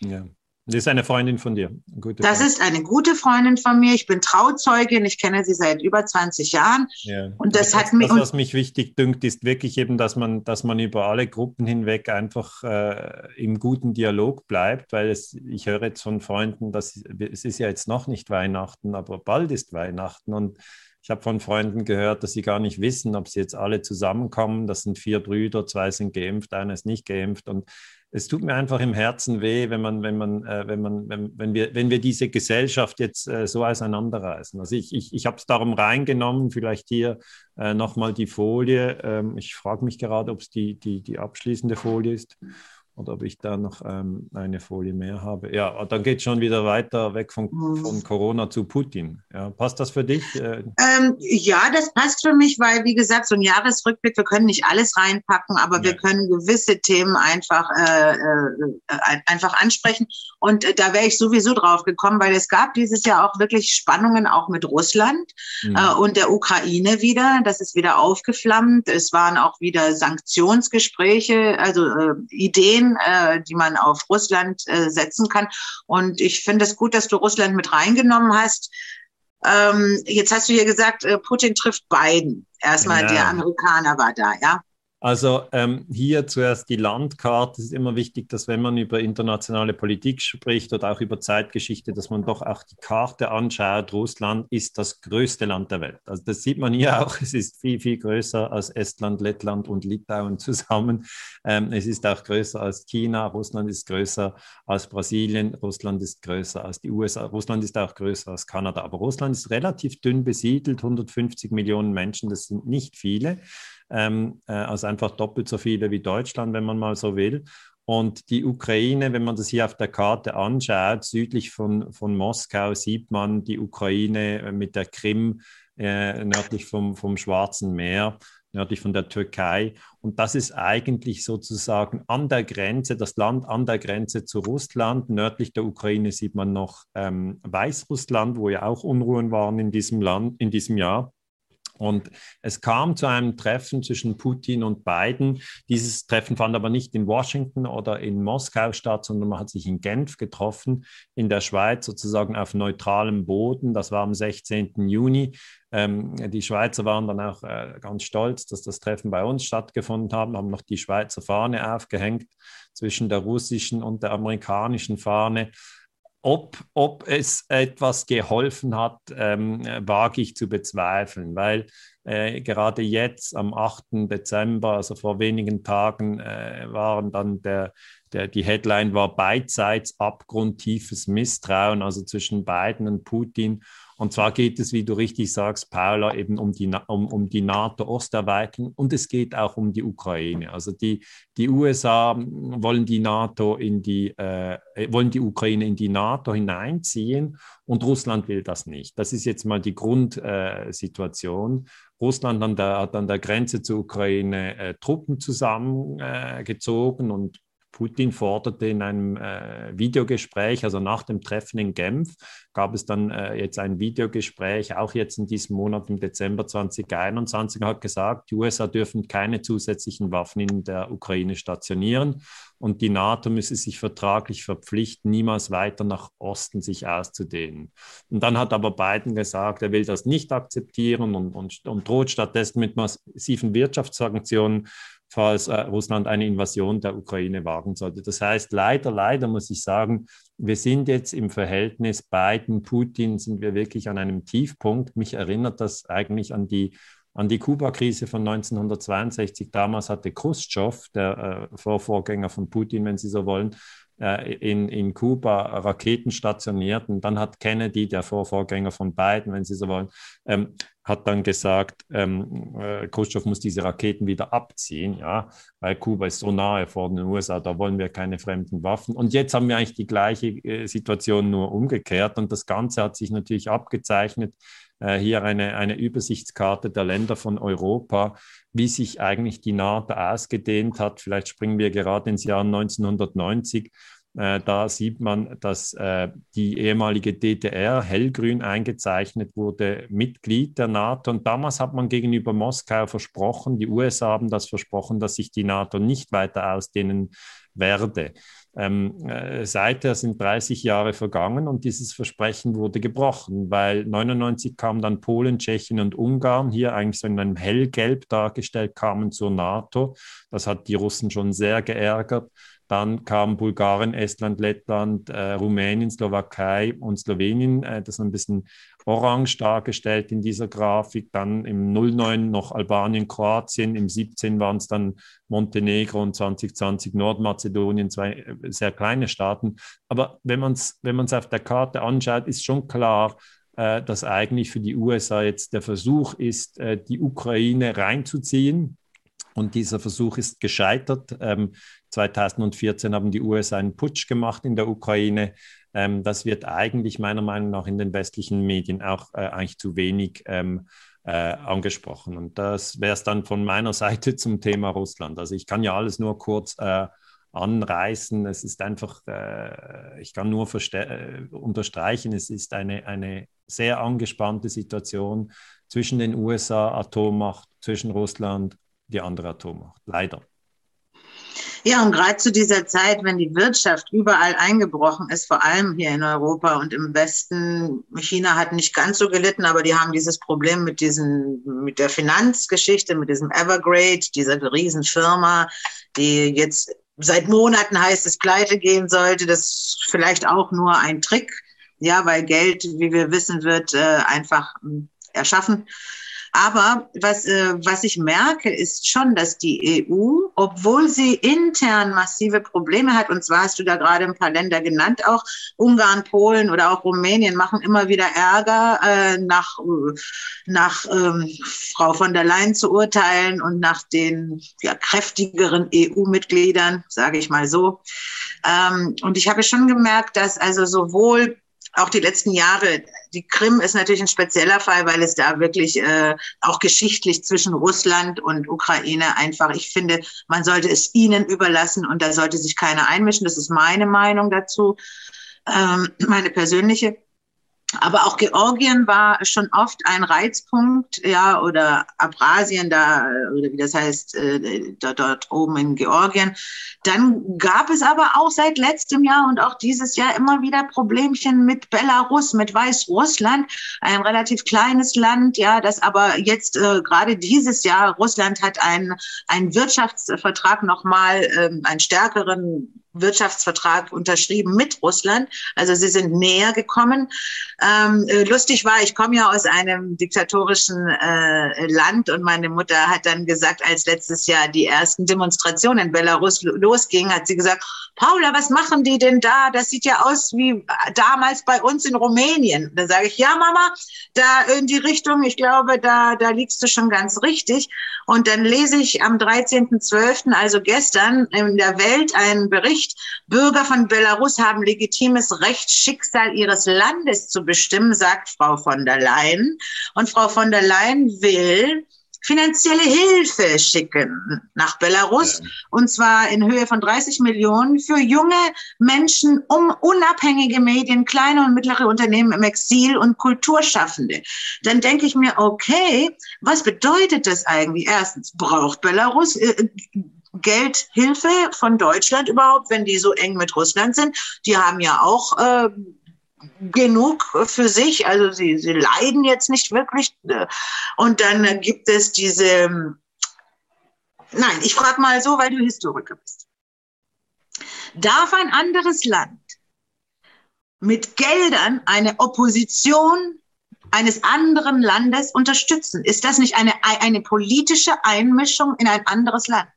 Ja. Das ist eine Freundin von dir. Gute das ist eine gute Freundin von mir. Ich bin Trauzeugin. Ich kenne sie seit über 20 Jahren. Ja. Und das, das hat mich. Das, was mich wichtig dünkt, ist wirklich eben, dass man, dass man über alle Gruppen hinweg einfach äh, im guten Dialog bleibt, weil es, ich höre jetzt von Freunden, dass es ist ja jetzt noch nicht Weihnachten, aber bald ist Weihnachten und ich habe von Freunden gehört, dass sie gar nicht wissen, ob sie jetzt alle zusammenkommen. Das sind vier Brüder, zwei sind geimpft, einer ist nicht geimpft. Und es tut mir einfach im Herzen weh, wenn man, wenn man, äh, wenn man, wenn, wenn wir, wenn wir diese Gesellschaft jetzt äh, so auseinanderreißen. Also ich, ich, ich habe es darum reingenommen, vielleicht hier äh, nochmal die Folie. Ähm, ich frage mich gerade, ob es die, die, die abschließende Folie ist oder ob ich da noch ähm, eine Folie mehr habe. Ja, dann geht es schon wieder weiter weg von, mhm. von Corona zu Putin. Ja, passt das für dich? Äh, ähm, ja, das passt für mich, weil, wie gesagt, so ein Jahresrückblick, wir können nicht alles reinpacken, aber ja. wir können gewisse Themen einfach, äh, äh, einfach ansprechen. Und äh, da wäre ich sowieso drauf gekommen, weil es gab dieses Jahr auch wirklich Spannungen auch mit Russland mhm. Äh, und der Ukraine wieder. Das ist wieder aufgeflammt. Es waren auch wieder Sanktionsgespräche, also äh, Ideen Ideen, äh, die man auf Russland äh, setzen kann. Und ich finde es gut, dass du Russland mit reingenommen hast. Ähm, jetzt hast du hier gesagt, äh, Putin trifft Biden. Erstmal ja. der Amerikaner war da, ja. Also ähm, hier zuerst die Landkarte. Es ist immer wichtig, dass wenn man über internationale Politik spricht oder auch über Zeitgeschichte, dass man doch auch die Karte anschaut. Russland ist das größte Land der Welt. Also das sieht man hier auch. Es ist viel, viel größer als Estland, Lettland und Litauen zusammen. Ähm, es ist auch größer als China. Russland ist größer als Brasilien. Russland ist größer als die USA. Russland ist auch größer als Kanada. Aber Russland ist relativ dünn besiedelt. 150 Millionen Menschen, das sind nicht viele ähm, äh, also einfach doppelt so viele wie Deutschland, wenn man mal so will. Und die Ukraine, wenn man das hier auf der Karte anschaut, südlich von, von Moskau sieht man die Ukraine äh, mit der Krim äh, nördlich vom, vom Schwarzen Meer, nördlich von der Türkei. Und das ist eigentlich sozusagen an der Grenze, das Land an der Grenze zu Russland. Nördlich der Ukraine sieht man noch ähm, Weißrussland, wo ja auch Unruhen waren in diesem Land, in diesem Jahr. Und es kam zu einem Treffen zwischen Putin und Biden. Dieses Treffen fand aber nicht in Washington oder in Moskau statt, sondern man hat sich in Genf getroffen, in der Schweiz sozusagen auf neutralem Boden. Das war am 16. Juni. Ähm, die Schweizer waren dann auch äh, ganz stolz, dass das Treffen bei uns stattgefunden hat, haben noch die Schweizer Fahne aufgehängt zwischen der russischen und der amerikanischen Fahne. Ob, ob es etwas geholfen hat, ähm, wage ich zu bezweifeln, weil äh, gerade jetzt am 8. Dezember, also vor wenigen Tagen, äh, waren dann der, der, die Headline war beidseits abgrundtiefes Misstrauen, also zwischen Biden und Putin. Und zwar geht es, wie du richtig sagst, Paula, eben um die, um, um die NATO-Osterweiterung und es geht auch um die Ukraine. Also die, die USA wollen die NATO in die, äh, wollen die Ukraine in die NATO hineinziehen und Russland will das nicht. Das ist jetzt mal die Grundsituation. Russland an der, hat an der Grenze zur Ukraine äh, Truppen zusammengezogen äh, und Putin forderte in einem äh, Videogespräch, also nach dem Treffen in Genf, gab es dann äh, jetzt ein Videogespräch, auch jetzt in diesem Monat im Dezember 2021, hat gesagt, die USA dürfen keine zusätzlichen Waffen in der Ukraine stationieren und die NATO müsse sich vertraglich verpflichten, niemals weiter nach Osten sich auszudehnen. Und dann hat aber Biden gesagt, er will das nicht akzeptieren und, und, und droht stattdessen mit massiven Wirtschaftssanktionen falls äh, Russland eine Invasion der Ukraine wagen sollte. Das heißt, leider, leider muss ich sagen, wir sind jetzt im Verhältnis Biden-Putin, sind wir wirklich an einem Tiefpunkt. Mich erinnert das eigentlich an die an die Kuba-Krise von 1962. Damals hatte Khrushchev, der äh, Vorvorgänger von Putin, wenn Sie so wollen, äh, in, in Kuba Raketen stationiert. Und dann hat Kennedy, der Vorvorgänger von Biden, wenn Sie so wollen, ähm, hat dann gesagt, ähm, äh, Khrushchev muss diese Raketen wieder abziehen, ja, weil Kuba ist so nahe vor den USA, da wollen wir keine fremden Waffen. Und jetzt haben wir eigentlich die gleiche äh, Situation nur umgekehrt und das Ganze hat sich natürlich abgezeichnet. Äh, hier eine, eine Übersichtskarte der Länder von Europa, wie sich eigentlich die NATO ausgedehnt hat. Vielleicht springen wir gerade ins Jahr 1990 äh, da sieht man, dass äh, die ehemalige DDR hellgrün eingezeichnet wurde, Mitglied der NATO. Und damals hat man gegenüber Moskau versprochen, die USA haben das versprochen, dass sich die NATO nicht weiter ausdehnen werde. Ähm, äh, seither sind 30 Jahre vergangen und dieses Versprechen wurde gebrochen, weil 99 kamen dann Polen, Tschechien und Ungarn, hier eigentlich so in einem hellgelb dargestellt, kamen zur NATO. Das hat die Russen schon sehr geärgert. Dann kamen Bulgarien, Estland, Lettland, äh, Rumänien, Slowakei und Slowenien. Äh, das ist ein bisschen orange dargestellt in dieser Grafik. Dann im 09 noch Albanien, Kroatien. Im 17 waren es dann Montenegro und 2020 Nordmazedonien, zwei äh, sehr kleine Staaten. Aber wenn man es wenn auf der Karte anschaut, ist schon klar, äh, dass eigentlich für die USA jetzt der Versuch ist, äh, die Ukraine reinzuziehen. Und dieser Versuch ist gescheitert. Ähm, 2014 haben die USA einen Putsch gemacht in der Ukraine. Ähm, das wird eigentlich meiner Meinung nach in den westlichen Medien auch äh, eigentlich zu wenig ähm, äh, angesprochen. Und das wäre es dann von meiner Seite zum Thema Russland. Also ich kann ja alles nur kurz äh, anreißen. Es ist einfach, äh, ich kann nur äh, unterstreichen, es ist eine, eine sehr angespannte Situation zwischen den USA, Atommacht, zwischen Russland, die andere Atommacht. Leider. Ja, und gerade zu dieser Zeit, wenn die Wirtschaft überall eingebrochen ist, vor allem hier in Europa und im Westen, China hat nicht ganz so gelitten, aber die haben dieses Problem mit diesen, mit der Finanzgeschichte, mit diesem Evergrade, dieser Riesenfirma, die jetzt seit Monaten heißt es pleite gehen sollte. Das ist vielleicht auch nur ein Trick, ja, weil Geld, wie wir wissen, wird äh, einfach hm, erschaffen. Aber was, äh, was ich merke, ist schon, dass die EU, obwohl sie intern massive Probleme hat, und zwar hast du da gerade ein paar Länder genannt, auch Ungarn, Polen oder auch Rumänien machen immer wieder Ärger, äh, nach, nach ähm, Frau von der Leyen zu urteilen und nach den ja, kräftigeren EU-Mitgliedern, sage ich mal so. Ähm, und ich habe schon gemerkt, dass also sowohl auch die letzten Jahre. Die Krim ist natürlich ein spezieller Fall, weil es da wirklich äh, auch geschichtlich zwischen Russland und Ukraine einfach, ich finde, man sollte es ihnen überlassen und da sollte sich keiner einmischen. Das ist meine Meinung dazu, ähm, meine persönliche. Aber auch Georgien war schon oft ein Reizpunkt, ja, oder Abrasien da, oder wie das heißt, äh, dort, dort oben in Georgien. Dann gab es aber auch seit letztem Jahr und auch dieses Jahr immer wieder Problemchen mit Belarus, mit Weißrussland, ein relativ kleines Land, ja, das aber jetzt äh, gerade dieses Jahr, Russland hat einen, einen Wirtschaftsvertrag nochmal, ähm, einen stärkeren Wirtschaftsvertrag unterschrieben mit Russland. Also sie sind näher gekommen. Ähm, äh, lustig war, ich komme ja aus einem diktatorischen äh, Land und meine Mutter hat dann gesagt, als letztes Jahr die ersten Demonstrationen in Belarus losgingen, hat sie gesagt, Paula, was machen die denn da? Das sieht ja aus wie damals bei uns in Rumänien. Da sage ich, ja, Mama, da in die Richtung, ich glaube, da, da liegst du schon ganz richtig. Und dann lese ich am 13.12., also gestern, in der Welt einen Bericht, Bürger von Belarus haben legitimes Recht, Schicksal ihres Landes zu bestimmen, sagt Frau von der Leyen. Und Frau von der Leyen will, finanzielle Hilfe schicken nach Belarus ja. und zwar in Höhe von 30 Millionen für junge Menschen, um unabhängige Medien, kleine und mittlere Unternehmen im Exil und Kulturschaffende. Dann denke ich mir, okay, was bedeutet das eigentlich? Erstens, braucht Belarus äh, Geldhilfe von Deutschland überhaupt, wenn die so eng mit Russland sind? Die haben ja auch äh, genug für sich. Also sie, sie leiden jetzt nicht wirklich. Und dann gibt es diese, nein, ich frage mal so, weil du Historiker bist. Darf ein anderes Land mit Geldern eine Opposition eines anderen Landes unterstützen? Ist das nicht eine, eine politische Einmischung in ein anderes Land?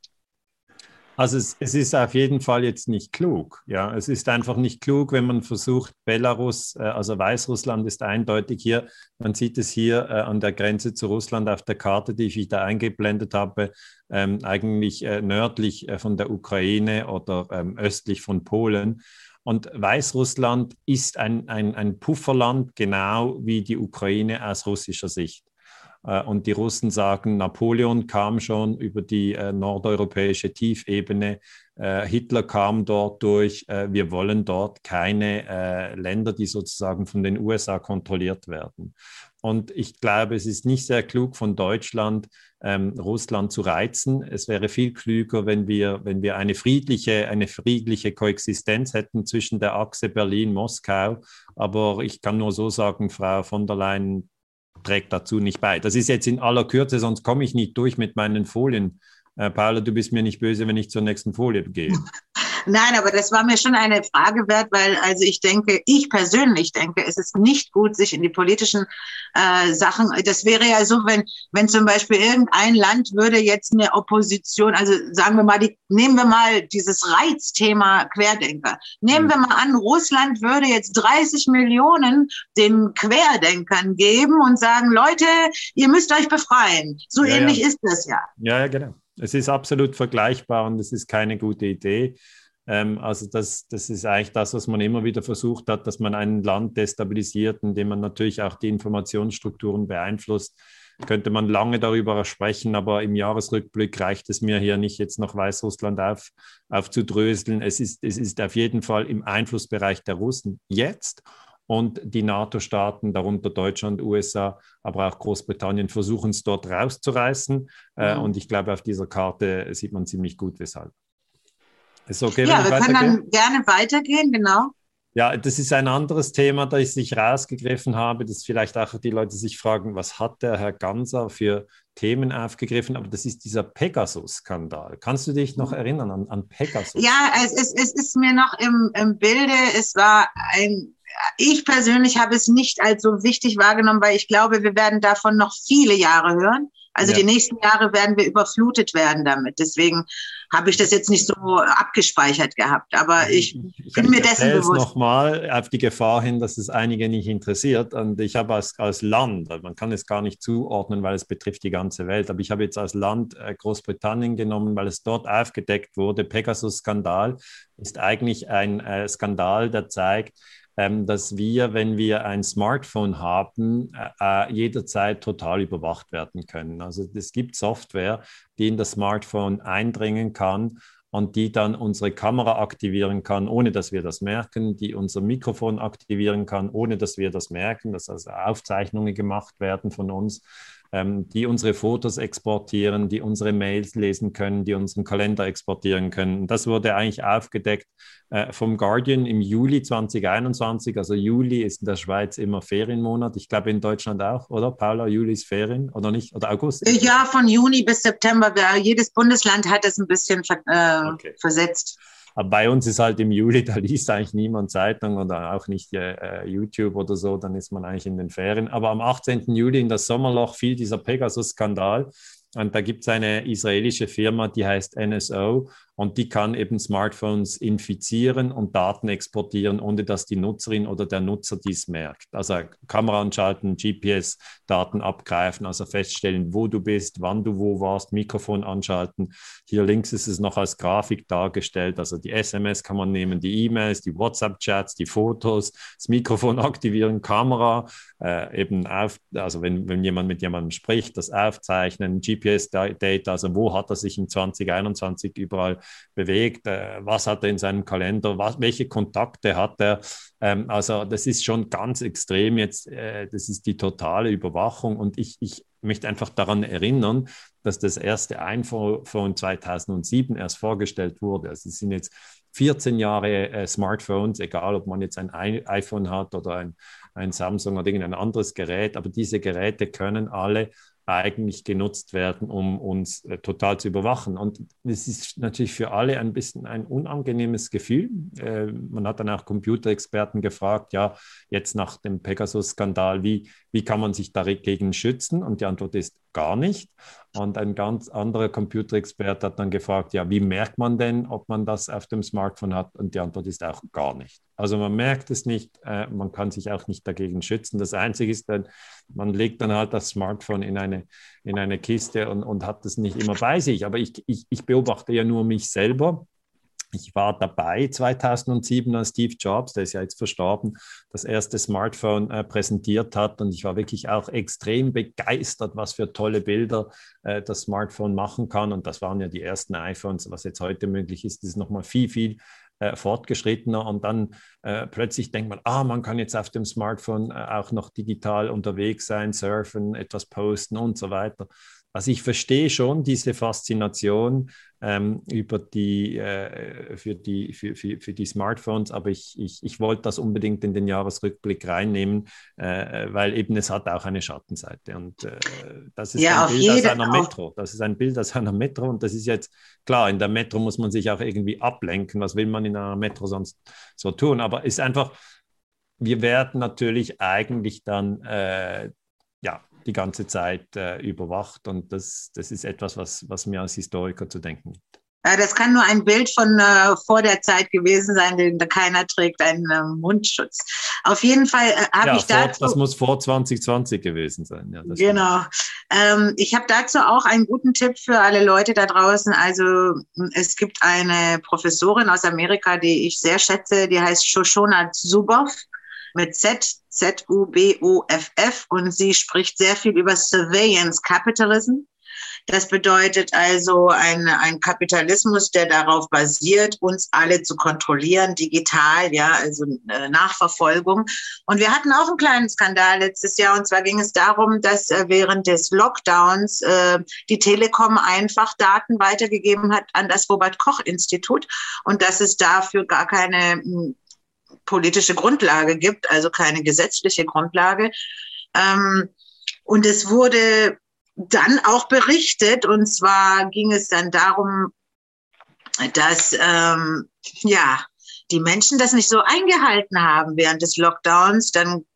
Also es, es, ist auf jeden Fall jetzt nicht klug. Ja, es ist einfach nicht klug, wenn man versucht, Belarus, äh, also Weißrussland ist eindeutig hier. Man sieht es hier äh, an der Grenze zu Russland auf der Karte, die ich wieder eingeblendet habe, ähm, eigentlich äh, nördlich von der Ukraine oder ähm, östlich von Polen. Und Weißrussland ist ein, ein, ein Pufferland, genau wie die Ukraine aus russischer Sicht. Äh, und die Russen sagen, Napoleon kam schon über die äh, nordeuropäische Tiefebene, äh, Hitler kam dort durch, wir wollen dort keine Länder, die sozusagen von den USA kontrolliert werden. Und ich glaube, es ist nicht sehr klug von Deutschland, ähm, Russland zu reizen. Es wäre viel klüger, wenn wir, wenn wir eine friedliche, eine friedliche Koexistenz hätten zwischen der Achse Berlin-Moskau. Aber ich kann nur so sagen, Frau von der Leyen, trägt dazu nicht bei. Das ist jetzt in aller Kürze, sonst komme ich nicht durch mit meinen Folien. Äh, Paula, du bist mir nicht böse, wenn ich zur nächsten Folie gehe. Nein, aber das war mir schon eine Frage wert, weil also ich denke, ich persönlich denke, es ist nicht gut, sich in die politischen äh, Sachen, das wäre ja so, wenn, wenn zum Beispiel irgendein Land würde jetzt eine Opposition, also sagen wir mal, die, nehmen wir mal dieses Reizthema Querdenker. Nehmen mhm. wir mal an, Russland würde jetzt 30 Millionen den Querdenkern geben und sagen, Leute, ihr müsst euch befreien. So ja, ähnlich ja. ist das ja. Ja, ja, genau. Es ist absolut vergleichbar und es ist keine gute Idee. Ähm, also das, das ist eigentlich das, was man immer wieder versucht hat, dass man ein Land destabilisiert, indem man natürlich auch die Informationsstrukturen beeinflusst. Könnte man lange darüber sprechen, aber im Jahresrückblick reicht es mir hier nicht, jetzt noch Weißrussland auf, aufzudröseln. Es ist, es ist auf jeden Fall im Einflussbereich der Russen jetzt und die NATO-Staaten, darunter Deutschland, USA, aber auch Großbritannien, versuchen es dort rauszureißen. Äh, mhm. und ich glaube, auf dieser Karte sieht man ziemlich gut, weshalb. Ist okay, ja, wir können dann gerne weitergehen, genau. Ja, das ist ein anderes Thema, das ich rausgegriffen habe, dass vielleicht auch die Leute sich fragen, was hat der Herr Ganser für Themen aufgegriffen? Aber das ist dieser Pegasus-Skandal. Kannst du dich noch erinnern an, an Pegasus? Ja, es, es, es ist mir noch im, im Bilde. Es war ein ich persönlich habe es nicht als so wichtig wahrgenommen, weil ich glaube, wir werden davon noch viele Jahre hören. Also ja. die nächsten Jahre werden wir überflutet werden damit. Deswegen habe ich das jetzt nicht so abgespeichert gehabt. Aber ich, ich bin mir dessen bewusst. nochmal auf die Gefahr hin, dass es einige nicht interessiert. Und ich habe als, als Land, man kann es gar nicht zuordnen, weil es betrifft die ganze Welt, aber ich habe jetzt als Land äh, Großbritannien genommen, weil es dort aufgedeckt wurde. Pegasus-Skandal ist eigentlich ein äh, Skandal, der zeigt, dass wir, wenn wir ein Smartphone haben, äh, äh, jederzeit total überwacht werden können. Also es gibt Software, die in das Smartphone eindringen kann und die dann unsere Kamera aktivieren kann, ohne dass wir das merken, die unser Mikrofon aktivieren kann, ohne dass wir das merken, dass also Aufzeichnungen gemacht werden von uns ähm, die unsere Fotos exportieren, die unsere Mails lesen können, die unseren Kalender exportieren können. Das wurde eigentlich aufgedeckt äh, vom Guardian im Juli 2021. Also Juli ist in der Schweiz immer Ferienmonat. Ich glaube in Deutschland auch, oder? Paula, Juli ist Ferien oder nicht? Oder August? Ja, von Juni bis September. Jedes Bundesland hat es ein bisschen äh, okay. versetzt. Aber bei uns ist halt im Juli, da liest eigentlich niemand Zeitung oder auch nicht äh, YouTube oder so, dann ist man eigentlich in den Ferien. Aber am 18. Juli in das Sommerloch fiel dieser Pegasus-Skandal. Und da gibt es eine israelische Firma, die heißt NSO und die kann eben Smartphones infizieren und Daten exportieren, ohne dass die Nutzerin oder der Nutzer dies merkt. Also Kamera anschalten, GPS-Daten abgreifen, also feststellen, wo du bist, wann du wo warst, Mikrofon anschalten. Hier links ist es noch als Grafik dargestellt. Also die SMS kann man nehmen, die E-Mails, die WhatsApp-Chats, die Fotos, das Mikrofon aktivieren, Kamera, äh, eben auf, also wenn, wenn jemand mit jemandem spricht, das aufzeichnen, GPS-Data, also wo hat er sich in 2021 überall bewegt, äh, was hat er in seinem Kalender, was, welche Kontakte hat er. Ähm, also das ist schon ganz extrem jetzt, äh, das ist die totale Überwachung und ich, ich möchte einfach daran erinnern, dass das erste iPhone 2007 erst vorgestellt wurde. Also es sind jetzt 14 Jahre äh, Smartphones, egal ob man jetzt ein iPhone hat oder ein, ein Samsung oder irgendein anderes Gerät, aber diese Geräte können alle eigentlich genutzt werden, um uns äh, total zu überwachen. Und es ist natürlich für alle ein bisschen ein unangenehmes Gefühl. Äh, man hat dann auch Computerexperten gefragt, ja, jetzt nach dem Pegasus-Skandal, wie, wie kann man sich dagegen schützen? Und die Antwort ist gar nicht. Und ein ganz anderer Computerexperte hat dann gefragt, ja, wie merkt man denn, ob man das auf dem Smartphone hat? Und die Antwort ist auch gar nicht. Also man merkt es nicht, äh, man kann sich auch nicht dagegen schützen. Das Einzige ist dann, man legt dann halt das Smartphone in eine, in eine Kiste und, und hat es nicht immer bei sich. Aber ich, ich, ich beobachte ja nur mich selber ich war dabei 2007, als Steve Jobs, der ist ja jetzt verstorben, das erste Smartphone äh, präsentiert hat. Und ich war wirklich auch extrem begeistert, was für tolle Bilder äh, das Smartphone machen kann. Und das waren ja die ersten iPhones. Was jetzt heute möglich ist, ist nochmal viel, viel äh, fortgeschrittener. Und dann äh, plötzlich denkt man, ah, man kann jetzt auf dem Smartphone äh, auch noch digital unterwegs sein, surfen, etwas posten und so weiter. Also ich verstehe schon diese Faszination ähm, über die, äh, für, die, für, für, für die Smartphones, aber ich, ich, ich wollte das unbedingt in den Jahresrückblick reinnehmen, äh, weil eben es hat auch eine Schattenseite. Und äh, das ist ja, ein Bild aus einer Metro. Das ist ein Bild aus einer Metro und das ist jetzt klar, in der Metro muss man sich auch irgendwie ablenken. Was will man in einer Metro sonst so tun? Aber es ist einfach, wir werden natürlich eigentlich dann äh, ja, die ganze Zeit äh, überwacht. Und das, das ist etwas, was, was mir als Historiker zu denken gibt. Ja, das kann nur ein Bild von äh, vor der Zeit gewesen sein, denn keiner trägt einen äh, Mundschutz. Auf jeden Fall äh, habe ja, ich vor, dazu. Das muss vor 2020 gewesen sein. Ja, genau. Ähm, ich habe dazu auch einen guten Tipp für alle Leute da draußen. Also es gibt eine Professorin aus Amerika, die ich sehr schätze, die heißt Shoshona Zuboff mit Z, Z-U-B-O-F-F und sie spricht sehr viel über Surveillance Capitalism. Das bedeutet also ein, ein Kapitalismus, der darauf basiert, uns alle zu kontrollieren, digital, ja, also äh, Nachverfolgung. Und wir hatten auch einen kleinen Skandal letztes Jahr. Und zwar ging es darum, dass äh, während des Lockdowns äh, die Telekom einfach Daten weitergegeben hat an das Robert Koch Institut und dass es dafür gar keine hm, politische Grundlage gibt, also keine gesetzliche Grundlage. Ähm, und es wurde dann auch berichtet. Und zwar ging es dann darum, dass ähm, ja die Menschen das nicht so eingehalten haben während des Lockdowns. Dann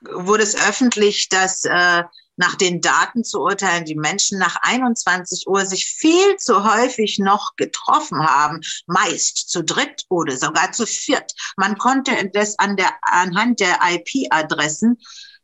wurde es öffentlich, dass äh, nach den Daten zu urteilen, die Menschen nach 21 Uhr sich viel zu häufig noch getroffen haben, meist zu dritt oder sogar zu viert. Man konnte das an der, anhand der IP-Adressen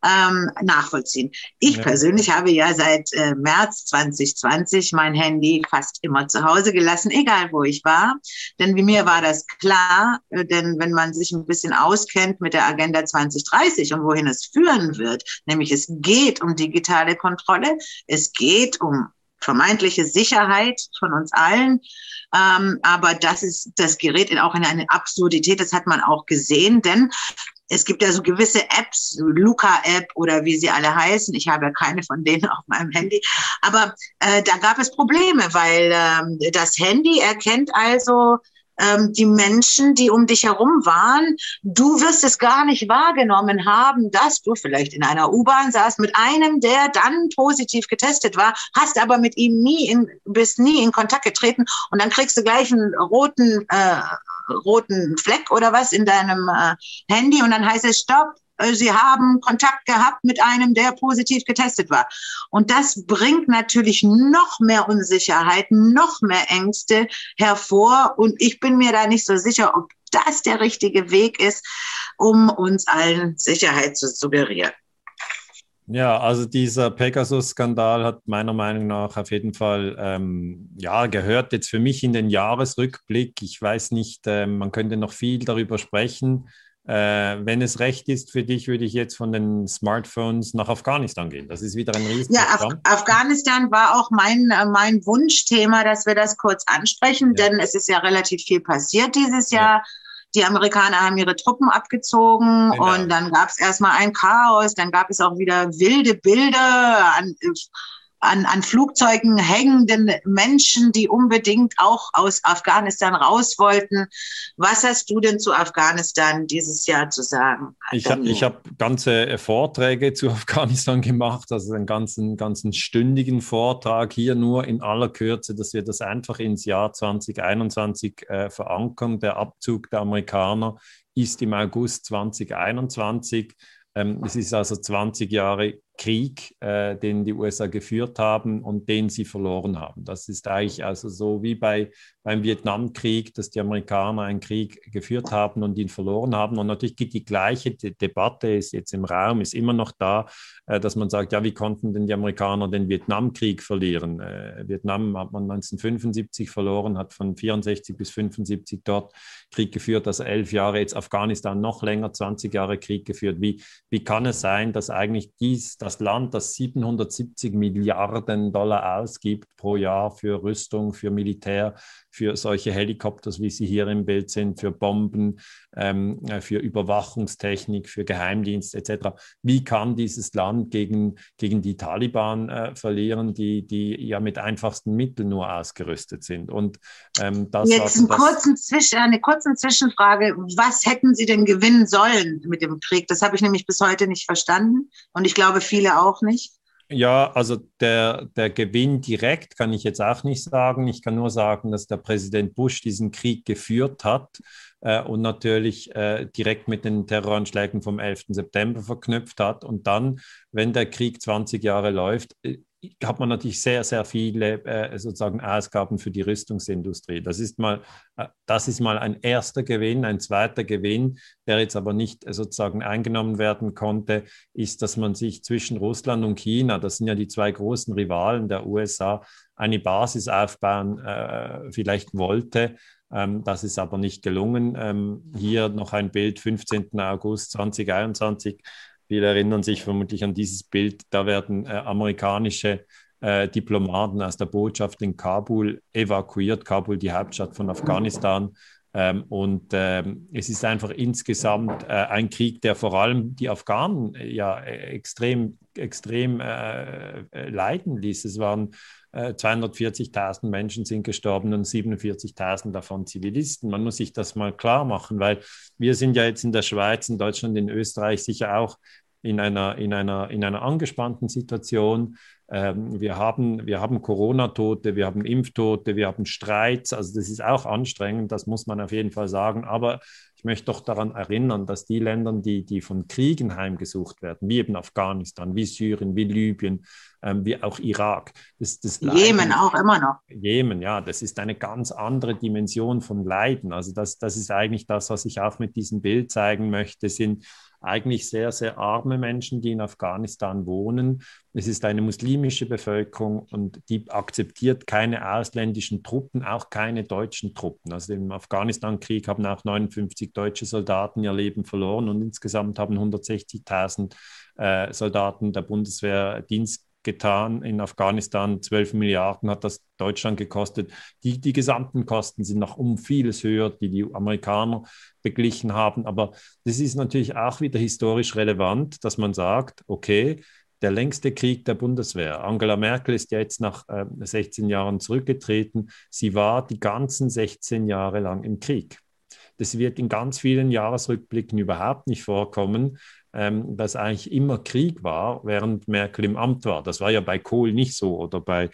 ähm, nachvollziehen. Ich ja. persönlich habe ja seit äh, März 2020 mein Handy fast immer zu Hause gelassen, egal wo ich war. Denn wie mir war das klar, äh, denn wenn man sich ein bisschen auskennt mit der Agenda 2030 und wohin es führen wird, nämlich es geht um digitale Kontrolle, es geht um vermeintliche Sicherheit von uns allen. Ähm, aber das ist, das gerät auch in eine Absurdität. Das hat man auch gesehen, denn es gibt ja so gewisse Apps, Luca-App oder wie sie alle heißen. Ich habe ja keine von denen auf meinem Handy. Aber äh, da gab es Probleme, weil ähm, das Handy erkennt also ähm, die Menschen, die um dich herum waren. Du wirst es gar nicht wahrgenommen haben, dass du vielleicht in einer U-Bahn saßt mit einem, der dann positiv getestet war, hast aber mit ihm nie in, bist nie in Kontakt getreten und dann kriegst du gleich einen roten äh, roten Fleck oder was in deinem äh, Handy und dann heißt es Stopp, Sie haben Kontakt gehabt mit einem, der positiv getestet war. Und das bringt natürlich noch mehr Unsicherheit, noch mehr Ängste hervor. Und ich bin mir da nicht so sicher, ob das der richtige Weg ist, um uns allen Sicherheit zu suggerieren. Ja, also dieser Pegasus-Skandal hat meiner Meinung nach auf jeden Fall, ähm, ja, gehört jetzt für mich in den Jahresrückblick. Ich weiß nicht, äh, man könnte noch viel darüber sprechen. Äh, wenn es recht ist für dich, würde ich jetzt von den Smartphones nach Afghanistan gehen. Das ist wieder ein riesen. Ja, Af Afghanistan war auch mein, äh, mein Wunschthema, dass wir das kurz ansprechen, ja. denn es ist ja relativ viel passiert dieses Jahr. Ja die Amerikaner haben ihre Truppen abgezogen genau. und dann gab es erstmal ein Chaos, dann gab es auch wieder wilde Bilder an, an, an Flugzeugen hängenden Menschen, die unbedingt auch aus Afghanistan raus wollten. Was hast du denn zu Afghanistan dieses Jahr zu sagen? Ich habe hab ganze Vorträge zu Afghanistan gemacht, also einen ganzen, ganzen stündigen Vortrag hier nur in aller Kürze, dass wir das einfach ins Jahr 2021 äh, verankern. Der Abzug der Amerikaner ist im August 2021. Ähm, es ist also 20 Jahre Krieg, äh, den die USA geführt haben und den sie verloren haben. Das ist eigentlich also so wie bei, beim Vietnamkrieg, dass die Amerikaner einen Krieg geführt haben und ihn verloren haben. Und natürlich gibt die gleiche De Debatte, ist jetzt im Raum, ist immer noch da, äh, dass man sagt, ja, wie konnten denn die Amerikaner den Vietnamkrieg verlieren? Äh, Vietnam hat man 1975 verloren, hat von 64 bis 75 dort Krieg geführt, also elf Jahre, jetzt Afghanistan noch länger, 20 Jahre Krieg geführt. Wie, wie kann es sein, dass eigentlich dies, das Land, das 770 Milliarden Dollar ausgibt pro Jahr für Rüstung, für Militär, für solche Helikopter, wie sie hier im Bild sind, für Bomben, ähm, äh, für Überwachungstechnik, für Geheimdienst etc. Wie kann dieses Land gegen, gegen die Taliban äh, verlieren, die, die ja mit einfachsten Mitteln nur ausgerüstet sind? Und ähm, das Jetzt einen kurzen Zwischen, eine kurze Zwischenfrage. Was hätten Sie denn gewinnen sollen mit dem Krieg? Das habe ich nämlich bis heute nicht verstanden und ich glaube viele auch nicht. Ja, also der, der Gewinn direkt kann ich jetzt auch nicht sagen. Ich kann nur sagen, dass der Präsident Bush diesen Krieg geführt hat äh, und natürlich äh, direkt mit den Terroranschlägen vom 11. September verknüpft hat. Und dann, wenn der Krieg 20 Jahre läuft, äh, hat man natürlich sehr, sehr viele äh, sozusagen Ausgaben für die Rüstungsindustrie. Das ist, mal, äh, das ist mal ein erster Gewinn. Ein zweiter Gewinn, der jetzt aber nicht äh, sozusagen eingenommen werden konnte, ist, dass man sich zwischen Russland und China, das sind ja die zwei großen Rivalen der USA, eine Basis aufbauen äh, vielleicht wollte. Ähm, das ist aber nicht gelungen. Ähm, hier noch ein Bild, 15. August 2021 Viele erinnern sich vermutlich an dieses Bild. Da werden äh, amerikanische äh, Diplomaten aus der Botschaft in Kabul evakuiert, Kabul die Hauptstadt von Afghanistan. Ähm, und ähm, es ist einfach insgesamt äh, ein Krieg, der vor allem die Afghanen äh, ja extrem, extrem äh, äh leiden ließ. Es waren 240.000 äh, Menschen sind gestorben und 47.000 davon Zivilisten. Man muss sich das mal klar machen, weil wir sind ja jetzt in der Schweiz, in Deutschland, in Österreich sicher auch in einer, in einer, in einer angespannten Situation. Ähm, wir haben, wir haben Corona-Tote, wir haben Impftote, wir haben Streits. Also das ist auch anstrengend, das muss man auf jeden Fall sagen. Aber ich möchte doch daran erinnern, dass die Länder, die, die von Kriegen heimgesucht werden, wie eben Afghanistan, wie Syrien, wie Libyen, ähm, wie auch Irak. Das, das Jemen Leiden, auch immer noch. Jemen, ja, das ist eine ganz andere Dimension von Leiden. Also das, das ist eigentlich das, was ich auch mit diesem Bild zeigen möchte, sind eigentlich sehr, sehr arme Menschen, die in Afghanistan wohnen. Es ist eine muslimische Bevölkerung und die akzeptiert keine ausländischen Truppen, auch keine deutschen Truppen. Also im Afghanistan-Krieg haben auch 59 deutsche Soldaten ihr Leben verloren und insgesamt haben 160.000 äh, Soldaten der Bundeswehr Dienst getan in Afghanistan. 12 Milliarden hat das Deutschland gekostet. Die, die gesamten Kosten sind noch um vieles höher, die die Amerikaner beglichen haben. Aber das ist natürlich auch wieder historisch relevant, dass man sagt, okay, der längste Krieg der Bundeswehr. Angela Merkel ist ja jetzt nach äh, 16 Jahren zurückgetreten. Sie war die ganzen 16 Jahre lang im Krieg. Das wird in ganz vielen Jahresrückblicken überhaupt nicht vorkommen ähm, dass eigentlich immer Krieg war, während Merkel im Amt war. Das war ja bei Kohl nicht so oder bei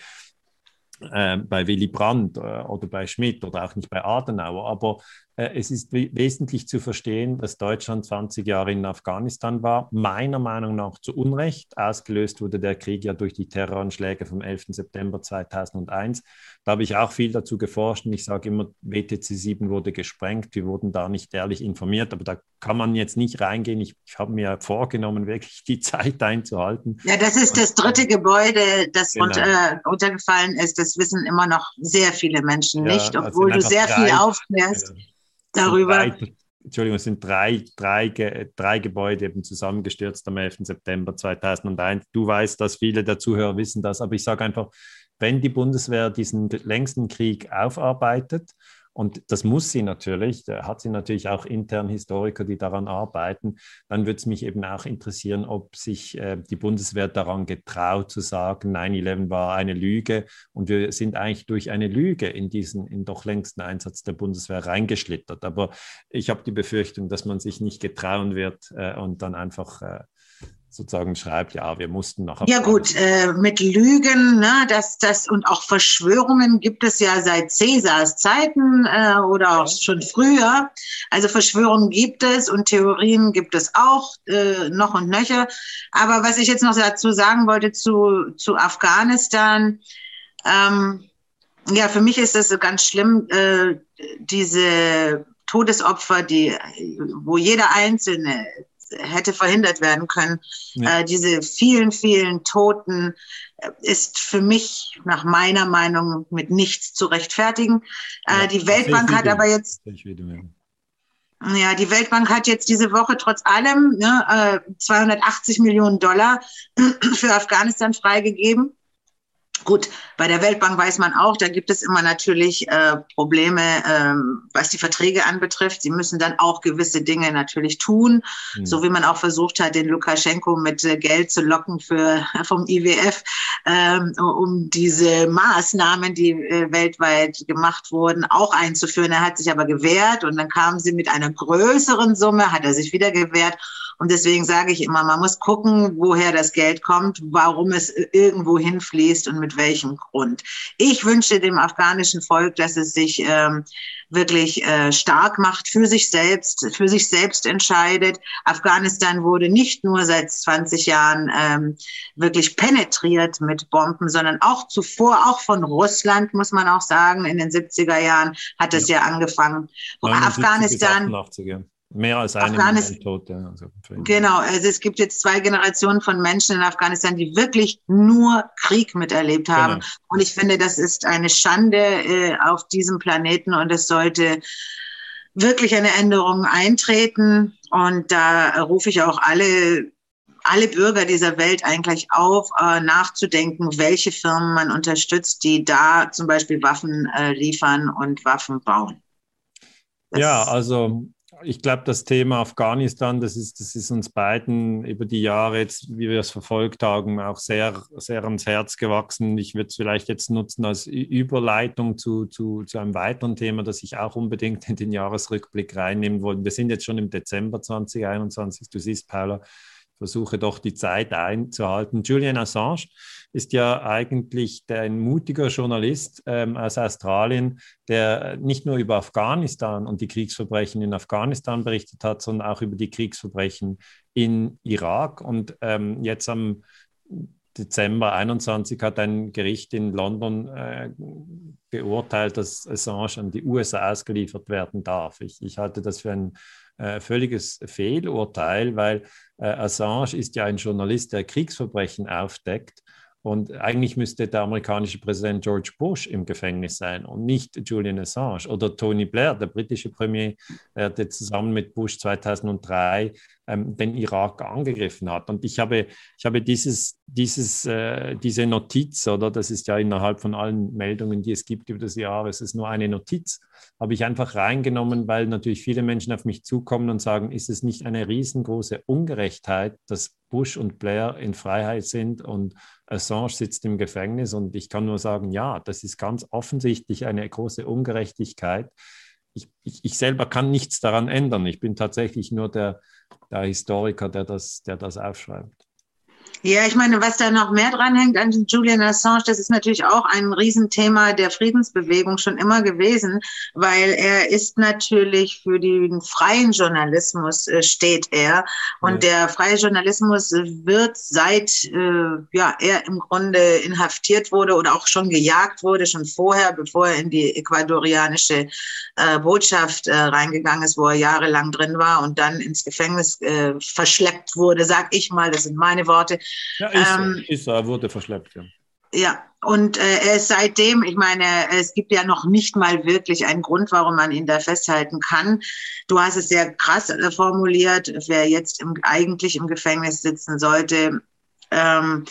äh, bei Willy Brandt äh, oder bei Schmidt oder auch nicht bei Adenauer. Aber äh, es ist wesentlich zu verstehen, dass Deutschland 20 Jahre in Afghanistan war. Meiner Meinung nach zu Unrecht. Ausgelöst wurde der Krieg ja durch die Terroranschläge vom 11. September 2001. Da habe ich auch viel dazu geforscht und ich sage immer, WTC 7 wurde gesprengt. Wir wurden da nicht ehrlich informiert, aber da kann man jetzt nicht reingehen. Ich, ich habe mir vorgenommen, wirklich die Zeit einzuhalten. Ja, das ist das dritte Gebäude, das genau. unter, äh, untergefallen ist. Das wissen immer noch sehr viele Menschen ja, nicht, also obwohl also du sehr drei, viel aufklärst genau. darüber. Drei, Entschuldigung, es sind drei, drei, drei Gebäude eben zusammengestürzt am 11. September 2001. Du weißt dass viele der Zuhörer wissen das, aber ich sage einfach, wenn die Bundeswehr diesen längsten Krieg aufarbeitet, und das muss sie natürlich, da hat sie natürlich auch intern Historiker, die daran arbeiten. Dann würde es mich eben auch interessieren, ob sich äh, die Bundeswehr daran getraut zu sagen, 9-11 war eine Lüge und wir sind eigentlich durch eine Lüge in diesen in doch längsten Einsatz der Bundeswehr reingeschlittert. Aber ich habe die Befürchtung, dass man sich nicht getrauen wird äh, und dann einfach äh, sozusagen schreibt, ja, wir mussten nach. Ja gut, äh, mit Lügen, ne, das, das und auch Verschwörungen gibt es ja seit Cäsars Zeiten äh, oder auch schon früher. Also Verschwörungen gibt es und Theorien gibt es auch äh, noch und nöcher. Aber was ich jetzt noch dazu sagen wollte zu, zu Afghanistan, ähm, ja, für mich ist das ganz schlimm, äh, diese Todesopfer, die, wo jeder Einzelne hätte verhindert werden können. Ja. Äh, diese vielen, vielen Toten äh, ist für mich nach meiner Meinung mit nichts zu rechtfertigen. Äh, ja, die Weltbank hat aber jetzt. Ja, die Weltbank hat jetzt diese Woche trotz allem ne, 280 Millionen Dollar für Afghanistan freigegeben. Gut, bei der Weltbank weiß man auch, da gibt es immer natürlich äh, Probleme, ähm, was die Verträge anbetrifft. Sie müssen dann auch gewisse Dinge natürlich tun, mhm. so wie man auch versucht hat, den Lukaschenko mit äh, Geld zu locken für vom IWF, ähm, um diese Maßnahmen, die äh, weltweit gemacht wurden, auch einzuführen. Er hat sich aber gewehrt und dann kamen sie mit einer größeren Summe, hat er sich wieder gewehrt. Und deswegen sage ich immer, man muss gucken, woher das Geld kommt, warum es irgendwo hinfließt und mit welchem Grund. Ich wünsche dem afghanischen Volk, dass es sich ähm, wirklich äh, stark macht für sich selbst, für sich selbst entscheidet. Afghanistan wurde nicht nur seit 20 Jahren ähm, wirklich penetriert mit Bomben, sondern auch zuvor, auch von Russland, muss man auch sagen. In den 70er Jahren hat es ja, ja angefangen. Afghanistan. Mehr als eine Million Tote. Also genau, also es gibt jetzt zwei Generationen von Menschen in Afghanistan, die wirklich nur Krieg miterlebt haben. Genau. Und ich finde, das ist eine Schande äh, auf diesem Planeten und es sollte wirklich eine Änderung eintreten. Und da rufe ich auch alle alle Bürger dieser Welt eigentlich auf, äh, nachzudenken, welche Firmen man unterstützt, die da zum Beispiel Waffen äh, liefern und Waffen bauen. Das ja, also ich glaube, das Thema Afghanistan, das ist, das ist uns beiden über die Jahre jetzt, wie wir es verfolgt haben, auch sehr, sehr ans Herz gewachsen. Ich würde es vielleicht jetzt nutzen als Überleitung zu, zu, zu einem weiteren Thema, das ich auch unbedingt in den Jahresrückblick reinnehmen wollte. Wir sind jetzt schon im Dezember 2021. Du siehst, Paula, versuche doch die Zeit einzuhalten. Julian Assange ist ja eigentlich ein mutiger Journalist ähm, aus Australien, der nicht nur über Afghanistan und die Kriegsverbrechen in Afghanistan berichtet hat, sondern auch über die Kriegsverbrechen in Irak. Und ähm, jetzt am Dezember 21 hat ein Gericht in London äh, beurteilt, dass Assange an die USA ausgeliefert werden darf. Ich, ich halte das für ein äh, völliges Fehlurteil, weil äh, Assange ist ja ein Journalist, der Kriegsverbrechen aufdeckt. Und eigentlich müsste der amerikanische Präsident George Bush im Gefängnis sein und nicht Julian Assange oder Tony Blair, der britische Premier, der zusammen mit Bush 2003 ähm, den Irak angegriffen hat. Und ich habe, ich habe dieses, dieses, äh, diese Notiz, oder das ist ja innerhalb von allen Meldungen, die es gibt über das Jahr, es ist nur eine Notiz, habe ich einfach reingenommen, weil natürlich viele Menschen auf mich zukommen und sagen, ist es nicht eine riesengroße Ungerechtheit, dass Bush und Blair in Freiheit sind und Assange sitzt im Gefängnis? Und ich kann nur sagen, ja, das ist ganz offensichtlich eine große Ungerechtigkeit. Ich, ich, ich selber kann nichts daran ändern. Ich bin tatsächlich nur der, der Historiker, der das, der das aufschreibt. Ja, ich meine, was da noch mehr dranhängt an Julian Assange, das ist natürlich auch ein Riesenthema der Friedensbewegung schon immer gewesen, weil er ist natürlich für den freien Journalismus äh, steht er. Und ja. der freie Journalismus wird seit äh, ja, er im Grunde inhaftiert wurde oder auch schon gejagt wurde, schon vorher, bevor er in die ecuadorianische äh, Botschaft äh, reingegangen ist, wo er jahrelang drin war und dann ins Gefängnis äh, verschleppt wurde, sag ich mal, das sind meine Worte ja, ist, ähm, er, wurde verschleppt, ja. Ja, und äh, er ist seitdem, ich meine, es gibt ja noch nicht mal wirklich einen Grund, warum man ihn da festhalten kann. Du hast es sehr krass äh, formuliert, wer jetzt im, eigentlich im Gefängnis sitzen sollte. Ähm,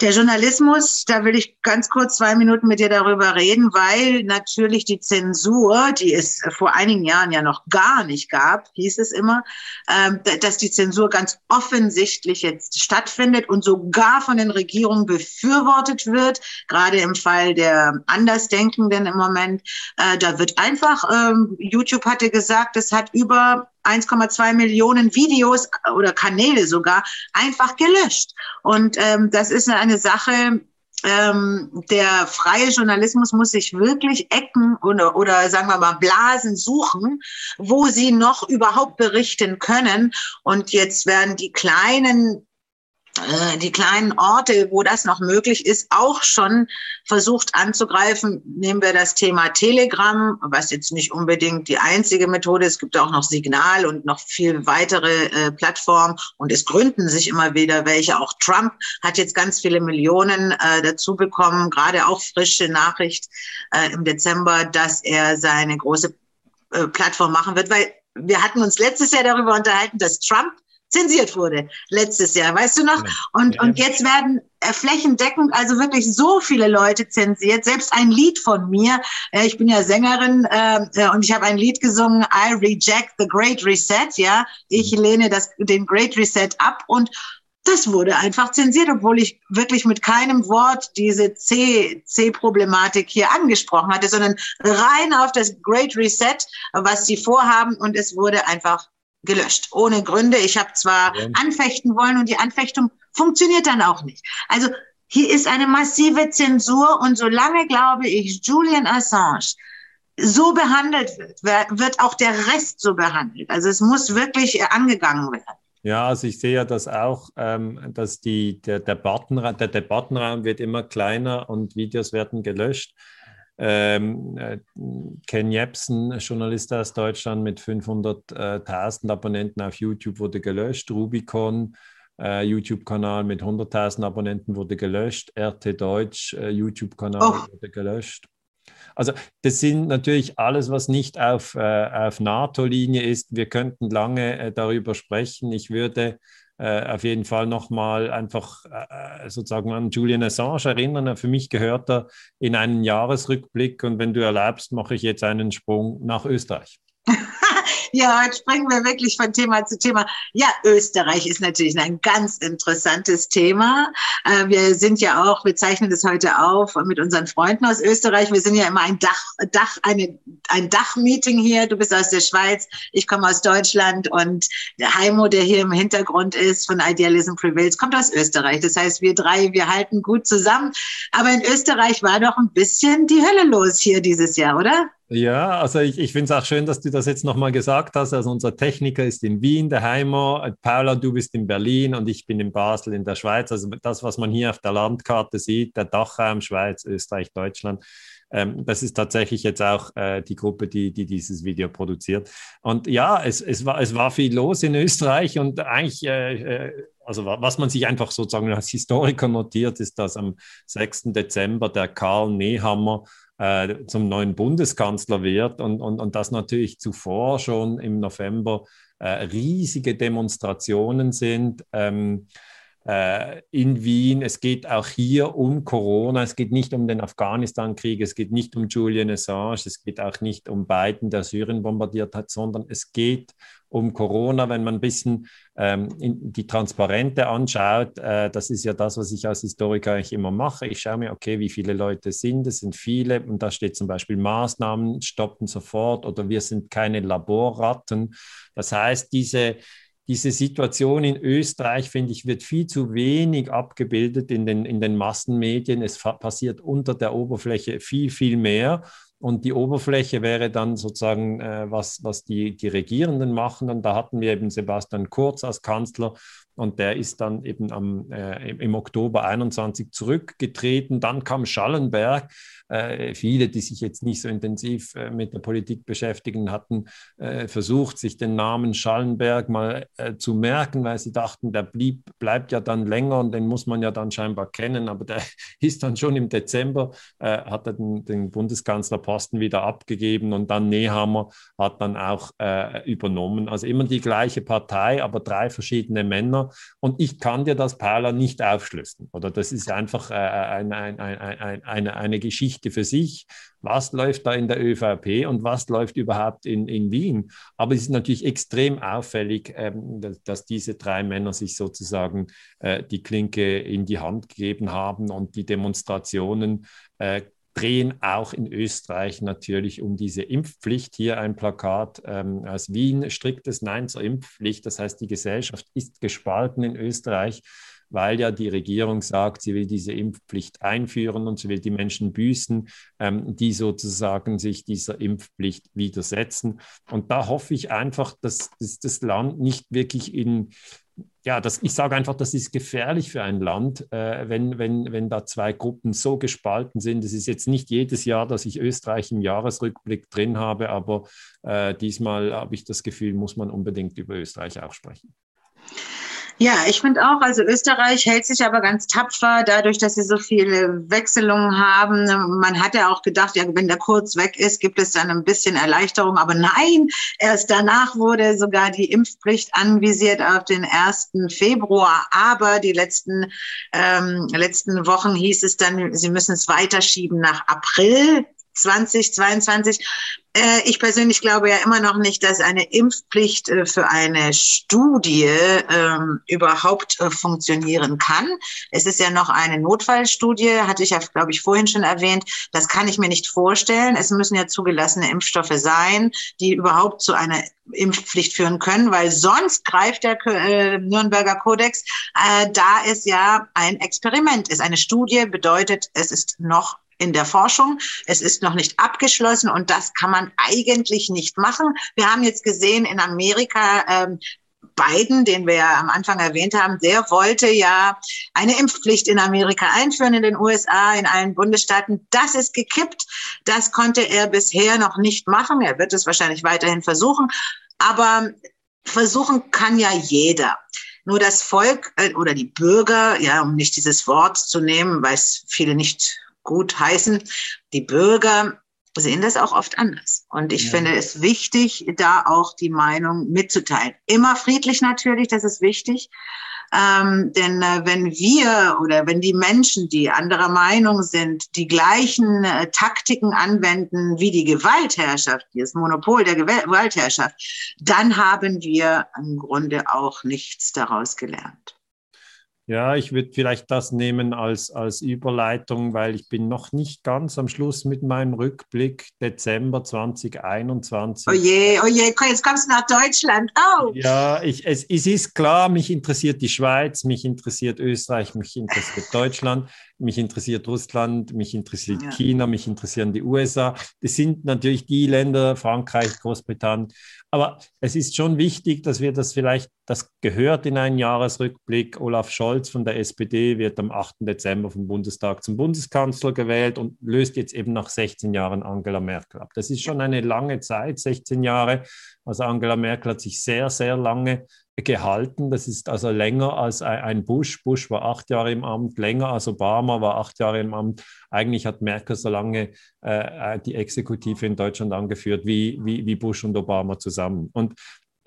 der Journalismus, da will ich ganz kurz zwei Minuten mit dir darüber reden, weil natürlich die Zensur, die es vor einigen Jahren ja noch gar nicht gab, hieß es immer, ähm, dass die Zensur ganz offensichtlich jetzt stattfindet und sogar von den Regierungen befürwortet wird, gerade im Fall der Andersdenkenden im Moment. Äh, da wird einfach, ähm, YouTube hatte gesagt, es hat über 1,2 Millionen Videos oder Kanäle sogar einfach gelöscht. Und ähm, das ist eine Sache, ähm, der freie Journalismus muss sich wirklich Ecken oder, oder sagen wir mal Blasen suchen, wo sie noch überhaupt berichten können. Und jetzt werden die kleinen äh, die kleinen Orte, wo das noch möglich ist, auch schon versucht anzugreifen. Nehmen wir das Thema Telegram, was jetzt nicht unbedingt die einzige Methode ist. Es gibt auch noch Signal und noch viel weitere äh, Plattformen. Und es gründen sich immer wieder welche. Auch Trump hat jetzt ganz viele Millionen äh, dazu bekommen, gerade auch frische Nachricht äh, im Dezember, dass er seine große äh, Plattform machen wird, weil wir hatten uns letztes Jahr darüber unterhalten, dass Trump zensiert wurde letztes Jahr, weißt du noch? Und, und jetzt werden äh, flächendeckend also wirklich so viele Leute zensiert. Selbst ein Lied von mir, äh, ich bin ja Sängerin äh, äh, und ich habe ein Lied gesungen, I reject the Great Reset, ja. Ich mhm. lehne das, den Great Reset ab und das wurde einfach zensiert, obwohl ich wirklich mit keinem Wort diese C-Problematik hier angesprochen hatte, sondern rein auf das Great Reset, was sie vorhaben und es wurde einfach gelöscht, ohne Gründe. Ich habe zwar ja. anfechten wollen und die Anfechtung funktioniert dann auch nicht. Also hier ist eine massive Zensur und solange, glaube ich, Julian Assange so behandelt wird, wird auch der Rest so behandelt. Also es muss wirklich angegangen werden. Ja, also ich sehe ja das auch, ähm, dass die, der, Debattenraum, der Debattenraum wird immer kleiner und Videos werden gelöscht. Ähm, äh, Ken Jebsen, Journalist aus Deutschland mit 500.000 Abonnenten auf YouTube, wurde gelöscht. Rubicon, äh, YouTube-Kanal mit 100.000 Abonnenten, wurde gelöscht. RT Deutsch, äh, YouTube-Kanal, oh. wurde gelöscht. Also das sind natürlich alles, was nicht auf, äh, auf NATO-Linie ist. Wir könnten lange äh, darüber sprechen. Ich würde äh, auf jeden Fall nochmal einfach äh, sozusagen an Julian Assange erinnern. Für mich gehört er in einen Jahresrückblick und wenn du erlaubst, mache ich jetzt einen Sprung nach Österreich. ja, heute springen wir wirklich von Thema zu Thema. Ja, Österreich ist natürlich ein ganz interessantes Thema. Äh, wir sind ja auch, wir zeichnen das heute auf mit unseren Freunden aus Österreich. Wir sind ja immer ein Dach, Dach, eine, ein Dachmeeting hier. Du bist aus der Schweiz, ich komme aus Deutschland und der Heimo, der hier im Hintergrund ist von Idealism Prevails, kommt aus Österreich. Das heißt, wir drei, wir halten gut zusammen. Aber in Österreich war doch ein bisschen die Hölle los hier dieses Jahr, oder? Ja, also ich, ich finde es auch schön, dass du das jetzt nochmal gesagt hast. Also unser Techniker ist in Wien, der Heimer. Paula, du bist in Berlin und ich bin in Basel in der Schweiz. Also das, was man hier auf der Landkarte sieht, der Dachraum Schweiz, Österreich, Deutschland. Ähm, das ist tatsächlich jetzt auch äh, die Gruppe, die, die dieses Video produziert. Und ja, es, es, war, es war viel los in Österreich und eigentlich, äh, äh also was man sich einfach sozusagen als Historiker notiert, ist, dass am 6. Dezember der Karl Nehammer äh, zum neuen Bundeskanzler wird und, und, und dass natürlich zuvor schon im November äh, riesige Demonstrationen sind. Ähm, äh, in Wien. Es geht auch hier um Corona. Es geht nicht um den Afghanistan-Krieg. Es geht nicht um Julian Assange. Es geht auch nicht um Biden, der Syrien bombardiert hat, sondern es geht um Corona, wenn man ein bisschen ähm, die Transparente anschaut, äh, das ist ja das, was ich als Historiker eigentlich immer mache. Ich schaue mir, okay, wie viele Leute sind es, sind viele und da steht zum Beispiel Maßnahmen stoppen sofort oder wir sind keine Laborratten. Das heißt, diese diese Situation in Österreich, finde ich, wird viel zu wenig abgebildet in den, in den Massenmedien. Es passiert unter der Oberfläche viel, viel mehr. Und die Oberfläche wäre dann sozusagen, äh, was, was die, die Regierenden machen. Und da hatten wir eben Sebastian Kurz als Kanzler und der ist dann eben am, äh, im Oktober 21 zurückgetreten. Dann kam Schallenberg. Äh, viele, die sich jetzt nicht so intensiv äh, mit der Politik beschäftigen, hatten äh, versucht, sich den Namen Schallenberg mal äh, zu merken, weil sie dachten, der blieb, bleibt ja dann länger und den muss man ja dann scheinbar kennen. Aber der ist dann schon im Dezember, äh, hat er den, den Bundeskanzlerposten wieder abgegeben und dann Nehammer hat dann auch übernommen. Also immer die gleiche Partei, aber drei verschiedene Männer. Und ich kann dir das, Paula, nicht aufschlüsseln. Oder das ist einfach äh, ein, ein, ein, eine, eine Geschichte für sich. Was läuft da in der ÖVP und was läuft überhaupt in, in Wien? Aber es ist natürlich extrem auffällig, ähm, dass, dass, diese drei Männer sich sozusagen äh, die Klinke in die Hand gegeben haben und die Demonstrationen äh, drehen auch in Österreich natürlich um diese Impfpflicht. Hier ein Plakat ähm, aus Wien, striktes Nein zur Impfpflicht. Das heißt, die Gesellschaft ist gespalten in Österreich, weil ja die Regierung sagt, sie will diese Impfpflicht einführen und sie will die Menschen büßen, ähm, die sozusagen sich dieser Impfpflicht widersetzen. Und da hoffe ich einfach, dass, dass das Land nicht wirklich in ja, das, ich sage einfach, das ist gefährlich für ein Land, äh, wenn, wenn, wenn da zwei Gruppen so gespalten sind. Es ist jetzt nicht jedes Jahr, dass ich Österreich im Jahresrückblick drin habe, aber äh, diesmal habe ich das Gefühl, muss man unbedingt über Österreich auch sprechen. Ja, ich finde auch, also Österreich hält sich aber ganz tapfer, dadurch, dass sie so viele Wechselungen haben. Man hat ja auch gedacht, ja, wenn der Kurz weg ist, gibt es dann ein bisschen Erleichterung. Aber nein, erst danach wurde sogar die Impfpflicht anvisiert auf den 1. Februar. Aber die letzten, ähm, letzten Wochen hieß es dann, sie müssen es weiterschieben nach April 2022. Äh, ich persönlich glaube ja immer noch nicht, dass eine Impfpflicht äh, für eine Studie ähm, überhaupt äh, funktionieren kann. Es ist ja noch eine Notfallstudie, hatte ich ja, glaube ich, vorhin schon erwähnt. Das kann ich mir nicht vorstellen. Es müssen ja zugelassene Impfstoffe sein, die überhaupt zu einer Impfpflicht führen können, weil sonst greift der äh, Nürnberger Kodex, äh, da es ja ein Experiment ist. Eine Studie bedeutet, es ist noch in der Forschung. Es ist noch nicht abgeschlossen und das kann man eigentlich nicht machen. Wir haben jetzt gesehen in Amerika, ähm, Biden, den wir ja am Anfang erwähnt haben, der wollte ja eine Impfpflicht in Amerika einführen, in den USA, in allen Bundesstaaten. Das ist gekippt. Das konnte er bisher noch nicht machen. Er wird es wahrscheinlich weiterhin versuchen. Aber versuchen kann ja jeder. Nur das Volk äh, oder die Bürger, ja, um nicht dieses Wort zu nehmen, weil es viele nicht gut heißen, die Bürger sehen das auch oft anders. Und ich ja. finde es wichtig, da auch die Meinung mitzuteilen. Immer friedlich natürlich, das ist wichtig. Ähm, denn äh, wenn wir oder wenn die Menschen, die anderer Meinung sind, die gleichen äh, Taktiken anwenden wie die Gewaltherrschaft, das Monopol der Gewaltherrschaft, dann haben wir im Grunde auch nichts daraus gelernt. Ja, ich würde vielleicht das nehmen als, als Überleitung, weil ich bin noch nicht ganz am Schluss mit meinem Rückblick Dezember 2021. Oh je, oh je, jetzt kommst du nach Deutschland. Oh. Ja, ich, es, es ist klar, mich interessiert die Schweiz, mich interessiert Österreich, mich interessiert Deutschland mich interessiert Russland, mich interessiert ja. China, mich interessieren die USA. Das sind natürlich die Länder, Frankreich, Großbritannien. Aber es ist schon wichtig, dass wir das vielleicht, das gehört in einen Jahresrückblick. Olaf Scholz von der SPD wird am 8. Dezember vom Bundestag zum Bundeskanzler gewählt und löst jetzt eben nach 16 Jahren Angela Merkel ab. Das ist schon eine lange Zeit, 16 Jahre. Also Angela Merkel hat sich sehr, sehr lange gehalten. Das ist also länger als ein Bush. Bush war acht Jahre im Amt, länger als Obama war acht Jahre im Amt. Eigentlich hat Merkel so lange äh, die Exekutive in Deutschland angeführt wie, wie, wie Bush und Obama zusammen. Und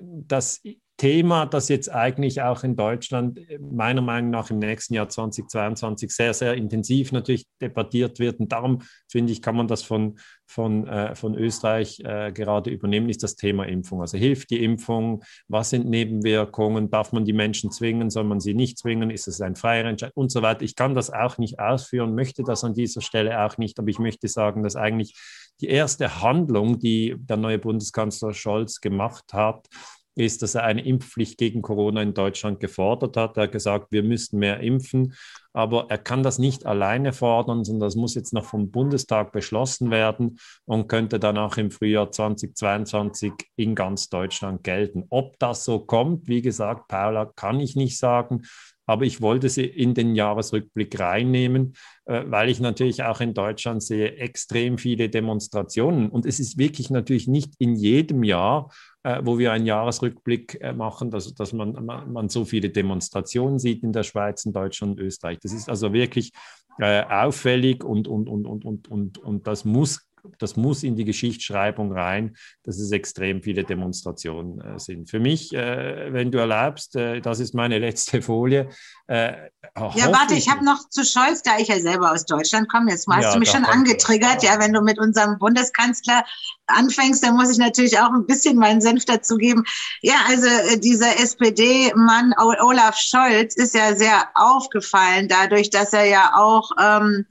das Thema, das jetzt eigentlich auch in Deutschland äh, meiner Meinung nach im nächsten Jahr 2022 sehr, sehr intensiv natürlich debattiert wird. Und darum finde ich, kann man das von, von, äh, von Österreich äh, gerade übernehmen, ist das Thema Impfung. Also hilft die Impfung? Was sind Nebenwirkungen? Darf man die Menschen zwingen? Soll man sie nicht zwingen? Ist es ein freier Entscheid? Und so weiter. Ich kann das auch nicht ausführen, möchte das an dieser Stelle auch nicht, aber ich möchte sagen, dass eigentlich die erste Handlung, die der neue Bundeskanzler Scholz gemacht hat, ist, dass er eine Impfpflicht gegen Corona in Deutschland gefordert hat. Er hat gesagt, wir müssten mehr impfen, aber er kann das nicht alleine fordern, sondern das muss jetzt noch vom Bundestag beschlossen werden und könnte dann auch im Frühjahr 2022 in ganz Deutschland gelten. Ob das so kommt, wie gesagt, Paula, kann ich nicht sagen. Aber ich wollte sie in den Jahresrückblick reinnehmen, äh, weil ich natürlich auch in Deutschland sehe extrem viele Demonstrationen. Und es ist wirklich natürlich nicht in jedem Jahr äh, wo wir einen Jahresrückblick äh, machen, dass, dass man, man, so viele Demonstrationen sieht in der Schweiz, in Deutschland und Österreich. Das ist also wirklich auffällig und, und, und, und, und, und, und das muss das muss in die Geschichtsschreibung rein, dass es extrem viele Demonstrationen äh, sind. Für mich, äh, wenn du erlaubst, äh, das ist meine letzte Folie. Äh, ja, warte, ich habe noch zu Scholz, da ich ja selber aus Deutschland komme. Jetzt hast ja, du mich schon angetriggert. Ja, wenn du mit unserem Bundeskanzler anfängst, dann muss ich natürlich auch ein bisschen meinen Senf dazugeben. Ja, also äh, dieser SPD-Mann Olaf Scholz ist ja sehr aufgefallen dadurch, dass er ja auch ähm,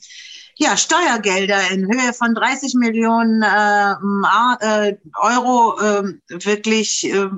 ja, Steuergelder in Höhe von 30 Millionen äh, äh, Euro äh, wirklich äh,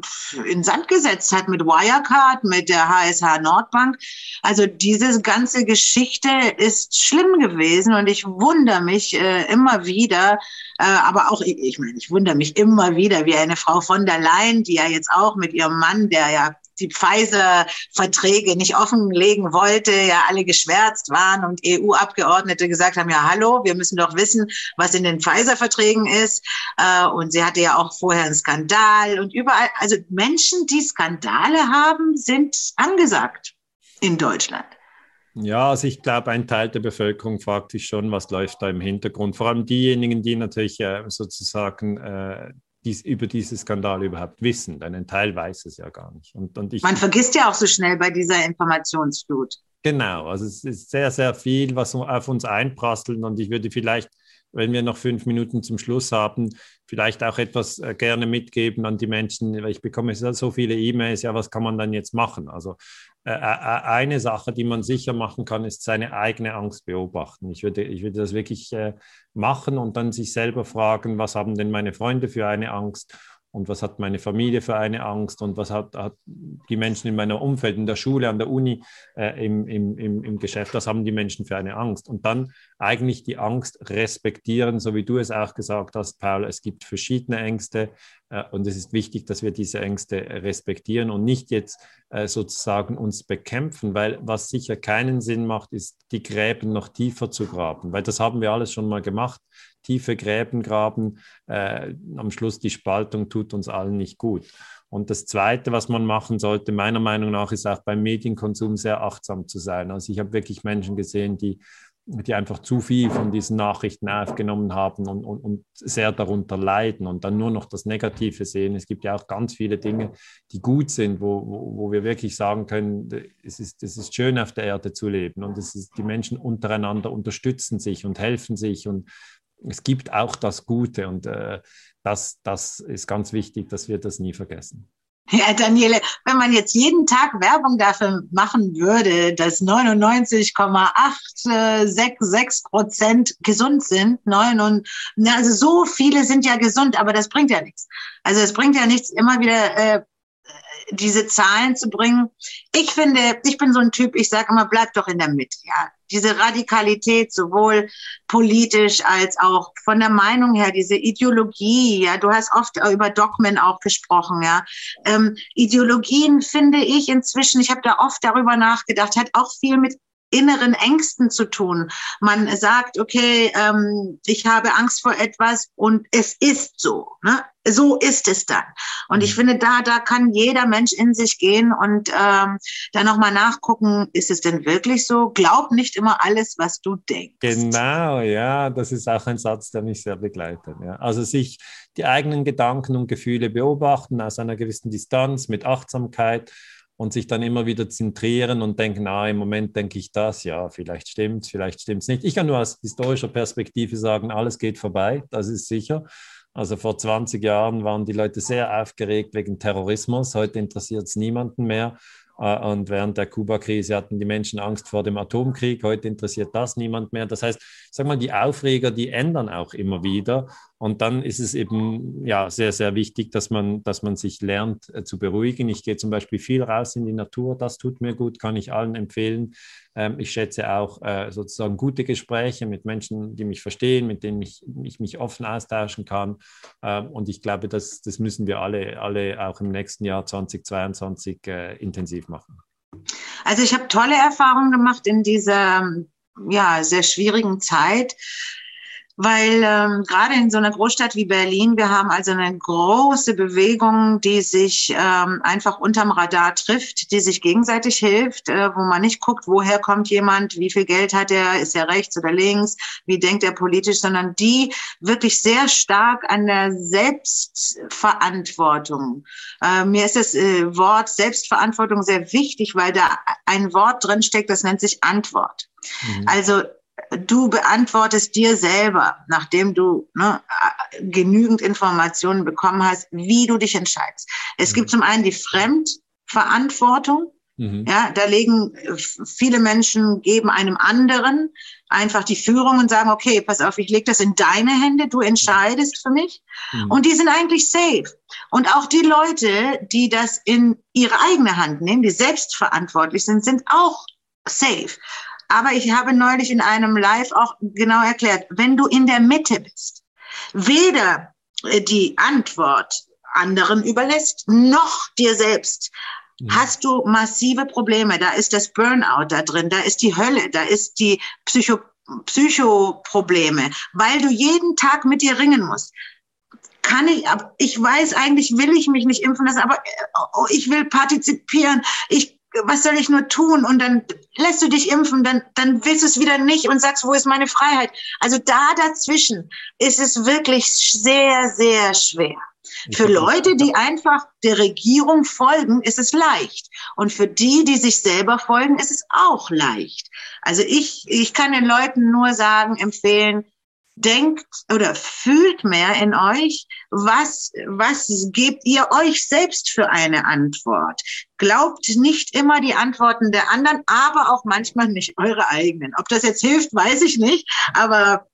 in Sand gesetzt hat mit Wirecard, mit der HSH Nordbank. Also diese ganze Geschichte ist schlimm gewesen und ich wundere mich äh, immer wieder, äh, aber auch, ich, meine, ich wundere mich immer wieder, wie eine Frau von der Leyen, die ja jetzt auch mit ihrem Mann, der ja die Pfizer-Verträge nicht offenlegen wollte, ja alle geschwärzt waren und EU-Abgeordnete gesagt haben, ja hallo, wir müssen doch wissen, was in den Pfizer-Verträgen ist. Äh, und sie hatte ja auch vorher einen Skandal und überall, also Menschen, die Skandale haben, sind angesagt in Deutschland. Ja, also ich glaube, ein Teil der Bevölkerung fragt sich schon, was läuft da im Hintergrund. Vor allem diejenigen, die natürlich äh, sozusagen äh, dies, über diese Skandale überhaupt wissen. Denn ein Teil weiß es ja gar nicht. Und, und ich, Man vergisst ja auch so schnell bei dieser Informationsflut. Genau, also es ist sehr, sehr viel, was auf uns einprasselt. Und ich würde vielleicht, wenn wir noch fünf Minuten zum Schluss haben, vielleicht auch etwas äh, gerne mitgeben an die Menschen. Ich bekomme so viele E-Mails, ja, was kann man dann jetzt machen? Also äh, äh, eine Sache, die man sicher machen kann, ist seine eigene Angst beobachten. Ich würde, ich würde das wirklich machen und dann sich selber fragen, was haben denn meine Freunde für eine Angst und was hat meine Familie für eine Angst und was hat, hat die Menschen in meinem Umfeld, in der Schule, an der Uni, äh, im, im, im, im Geschäft, was haben die Menschen für eine Angst? Und dann eigentlich die Angst respektieren, so wie du es auch gesagt hast, Paul, es gibt verschiedene Ängste äh, und es ist wichtig, dass wir diese Ängste respektieren und nicht jetzt äh, sozusagen uns bekämpfen, weil was sicher keinen Sinn macht, ist, die Gräben noch tiefer zu graben, weil das haben wir alles schon mal gemacht tiefe Gräben graben. Äh, am Schluss die Spaltung tut uns allen nicht gut. Und das Zweite, was man machen sollte, meiner Meinung nach, ist auch beim Medienkonsum sehr achtsam zu sein. Also ich habe wirklich Menschen gesehen, die die einfach zu viel von diesen Nachrichten aufgenommen haben und, und, und, sehr darunter leiden und dann nur noch das Negative sehen. Es gibt ja auch ganz viele Dinge, die gut sind, wo, wo, wo wir wirklich sagen können, es ist, es ist schön auf der Erde zu leben und es ist, die Menschen untereinander unterstützen sich und helfen sich und es gibt auch das Gute und äh, das, das ist ganz wichtig, dass wir das nie vergessen. Ja, Daniele, wenn man jetzt jeden Tag Werbung dafür machen würde, dass 99,866 Prozent gesund sind, neun und, also so viele sind ja gesund, aber das bringt ja nichts. Also es bringt ja nichts, immer wieder äh, diese Zahlen zu bringen. Ich finde, ich bin so ein Typ, ich sage immer, bleib doch in der Mitte. Ja, diese Radikalität sowohl politisch als auch von der Meinung her, diese Ideologie. Ja, du hast oft über Dogmen auch gesprochen. Ja, ähm, Ideologien finde ich inzwischen. Ich habe da oft darüber nachgedacht, hat auch viel mit inneren Ängsten zu tun. Man sagt, okay, ähm, ich habe Angst vor etwas und es ist so. Ne? So ist es dann. Und ich mhm. finde, da, da kann jeder Mensch in sich gehen und ähm, da nochmal nachgucken, ist es denn wirklich so? Glaub nicht immer alles, was du denkst. Genau, ja, das ist auch ein Satz, der mich sehr begleitet. Ja. Also sich die eigenen Gedanken und Gefühle beobachten aus einer gewissen Distanz mit Achtsamkeit und sich dann immer wieder zentrieren und denken, ah, im Moment denke ich das, ja, vielleicht stimmt vielleicht stimmt es nicht. Ich kann nur aus historischer Perspektive sagen, alles geht vorbei, das ist sicher. Also vor 20 Jahren waren die Leute sehr aufgeregt wegen Terrorismus, heute interessiert es niemanden mehr. Äh, und während der Kuba-Krise hatten die Menschen Angst vor dem Atomkrieg. Heute interessiert das niemand mehr. Das heißt, sag mal, die Aufreger, die ändern auch immer wieder. Und dann ist es eben ja sehr, sehr wichtig, dass man, dass man sich lernt äh, zu beruhigen. Ich gehe zum Beispiel viel raus in die Natur. Das tut mir gut, kann ich allen empfehlen. Ähm, ich schätze auch äh, sozusagen gute Gespräche mit Menschen, die mich verstehen, mit denen ich, ich mich offen austauschen kann. Ähm, und ich glaube, das, das müssen wir alle, alle auch im nächsten Jahr 2022 äh, intensiv machen. Also ich habe tolle Erfahrungen gemacht in dieser ja, sehr schwierigen Zeit weil ähm, gerade in so einer Großstadt wie Berlin, wir haben also eine große Bewegung, die sich ähm, einfach unterm Radar trifft, die sich gegenseitig hilft, äh, wo man nicht guckt, woher kommt jemand, wie viel Geld hat er, ist er rechts oder links, wie denkt er politisch, sondern die wirklich sehr stark an der Selbstverantwortung. Äh, mir ist das äh, Wort Selbstverantwortung sehr wichtig, weil da ein Wort drin steckt, das nennt sich Antwort. Mhm. Also du beantwortest dir selber, nachdem du ne, genügend Informationen bekommen hast, wie du dich entscheidest. Es mhm. gibt zum einen die Fremdverantwortung. Mhm. Ja, da legen viele Menschen geben einem anderen einfach die Führung und sagen, okay, pass auf, ich lege das in deine Hände, du entscheidest für mich. Mhm. Und die sind eigentlich safe. Und auch die Leute, die das in ihre eigene Hand nehmen, die selbstverantwortlich sind, sind auch safe. Aber ich habe neulich in einem Live auch genau erklärt, wenn du in der Mitte bist, weder äh, die Antwort anderen überlässt, noch dir selbst, mhm. hast du massive Probleme. Da ist das Burnout da drin, da ist die Hölle, da ist die Psycho Psychoprobleme, weil du jeden Tag mit dir ringen musst kann ich, ich weiß eigentlich, will ich mich nicht impfen lassen, aber äh, oh, ich will partizipieren. Ich was soll ich nur tun? Und dann lässt du dich impfen, dann, dann willst du es wieder nicht und sagst, wo ist meine Freiheit? Also da dazwischen ist es wirklich sehr, sehr schwer. Für Leute, die einfach der Regierung folgen, ist es leicht. Und für die, die sich selber folgen, ist es auch leicht. Also ich, ich kann den Leuten nur sagen, empfehlen, denkt oder fühlt mehr in euch, was, was gebt ihr euch selbst für eine Antwort? Glaubt nicht immer die Antworten der anderen, aber auch manchmal nicht eure eigenen. Ob das jetzt hilft, weiß ich nicht, aber.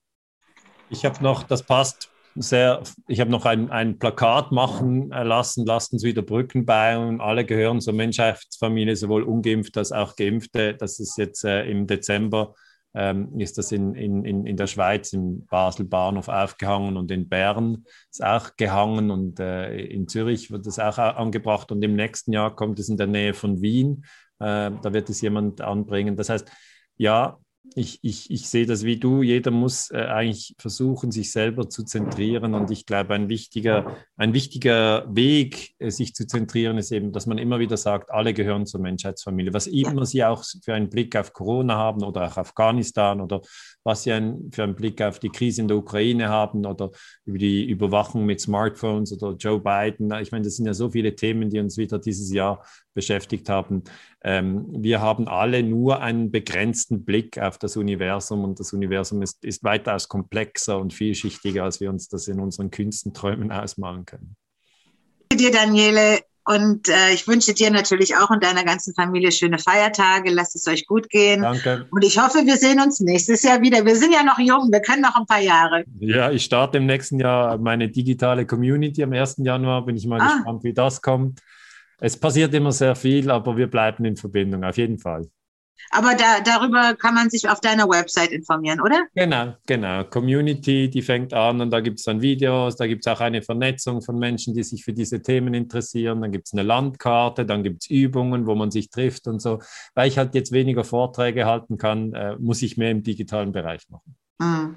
Ich habe noch, das passt sehr, ich habe noch ein, ein Plakat machen lassen, lasst uns wieder Brücken bauen. Alle gehören zur Menschheitsfamilie, sowohl ungeimpfte als auch geimpfte. Das ist jetzt äh, im Dezember ähm, ist das in, in, in der Schweiz, im Basel Bahnhof aufgehangen und in Bern ist auch gehangen und äh, in Zürich wird es auch angebracht und im nächsten Jahr kommt es in der Nähe von Wien. Äh, da wird es jemand anbringen. Das heißt, ja, ich, ich, ich sehe das wie du. Jeder muss äh, eigentlich versuchen, sich selber zu zentrieren. Und ich glaube, ein wichtiger, ein wichtiger Weg, äh, sich zu zentrieren, ist eben, dass man immer wieder sagt, alle gehören zur Menschheitsfamilie. Was immer sie auch für einen Blick auf Corona haben oder auch Afghanistan oder was sie ein, für einen Blick auf die Krise in der Ukraine haben oder über die Überwachung mit Smartphones oder Joe Biden. Ich meine, das sind ja so viele Themen, die uns wieder dieses Jahr beschäftigt haben. Ähm, wir haben alle nur einen begrenzten Blick auf das Universum und das Universum ist, ist weitaus komplexer und vielschichtiger, als wir uns das in unseren kühnsten Träumen ausmalen können. Dir, Daniele, und äh, ich wünsche dir natürlich auch und deiner ganzen Familie schöne Feiertage. Lasst es euch gut gehen. Danke. Und ich hoffe, wir sehen uns nächstes Jahr wieder. Wir sind ja noch jung, wir können noch ein paar Jahre. Ja, ich starte im nächsten Jahr meine digitale Community am 1. Januar. Bin ich mal ah. gespannt, wie das kommt es passiert immer sehr viel, aber wir bleiben in Verbindung, auf jeden Fall. Aber da, darüber kann man sich auf deiner Website informieren, oder? Genau, genau. Community, die fängt an und da gibt es dann Videos, da gibt es auch eine Vernetzung von Menschen, die sich für diese Themen interessieren. Dann gibt es eine Landkarte, dann gibt es Übungen, wo man sich trifft und so. Weil ich halt jetzt weniger Vorträge halten kann, äh, muss ich mehr im digitalen Bereich machen. Mhm.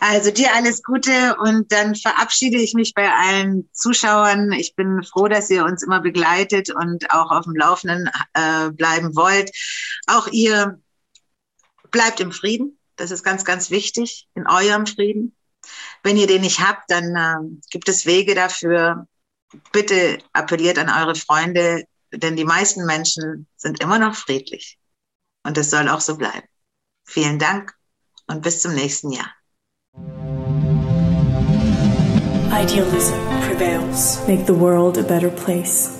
Also dir alles Gute und dann verabschiede ich mich bei allen Zuschauern. Ich bin froh, dass ihr uns immer begleitet und auch auf dem Laufenden äh, bleiben wollt. Auch ihr bleibt im Frieden. Das ist ganz, ganz wichtig, in eurem Frieden. Wenn ihr den nicht habt, dann äh, gibt es Wege dafür. Bitte appelliert an eure Freunde, denn die meisten Menschen sind immer noch friedlich. Und es soll auch so bleiben. Vielen Dank und bis zum nächsten Jahr. Idealism prevails. Make the world a better place.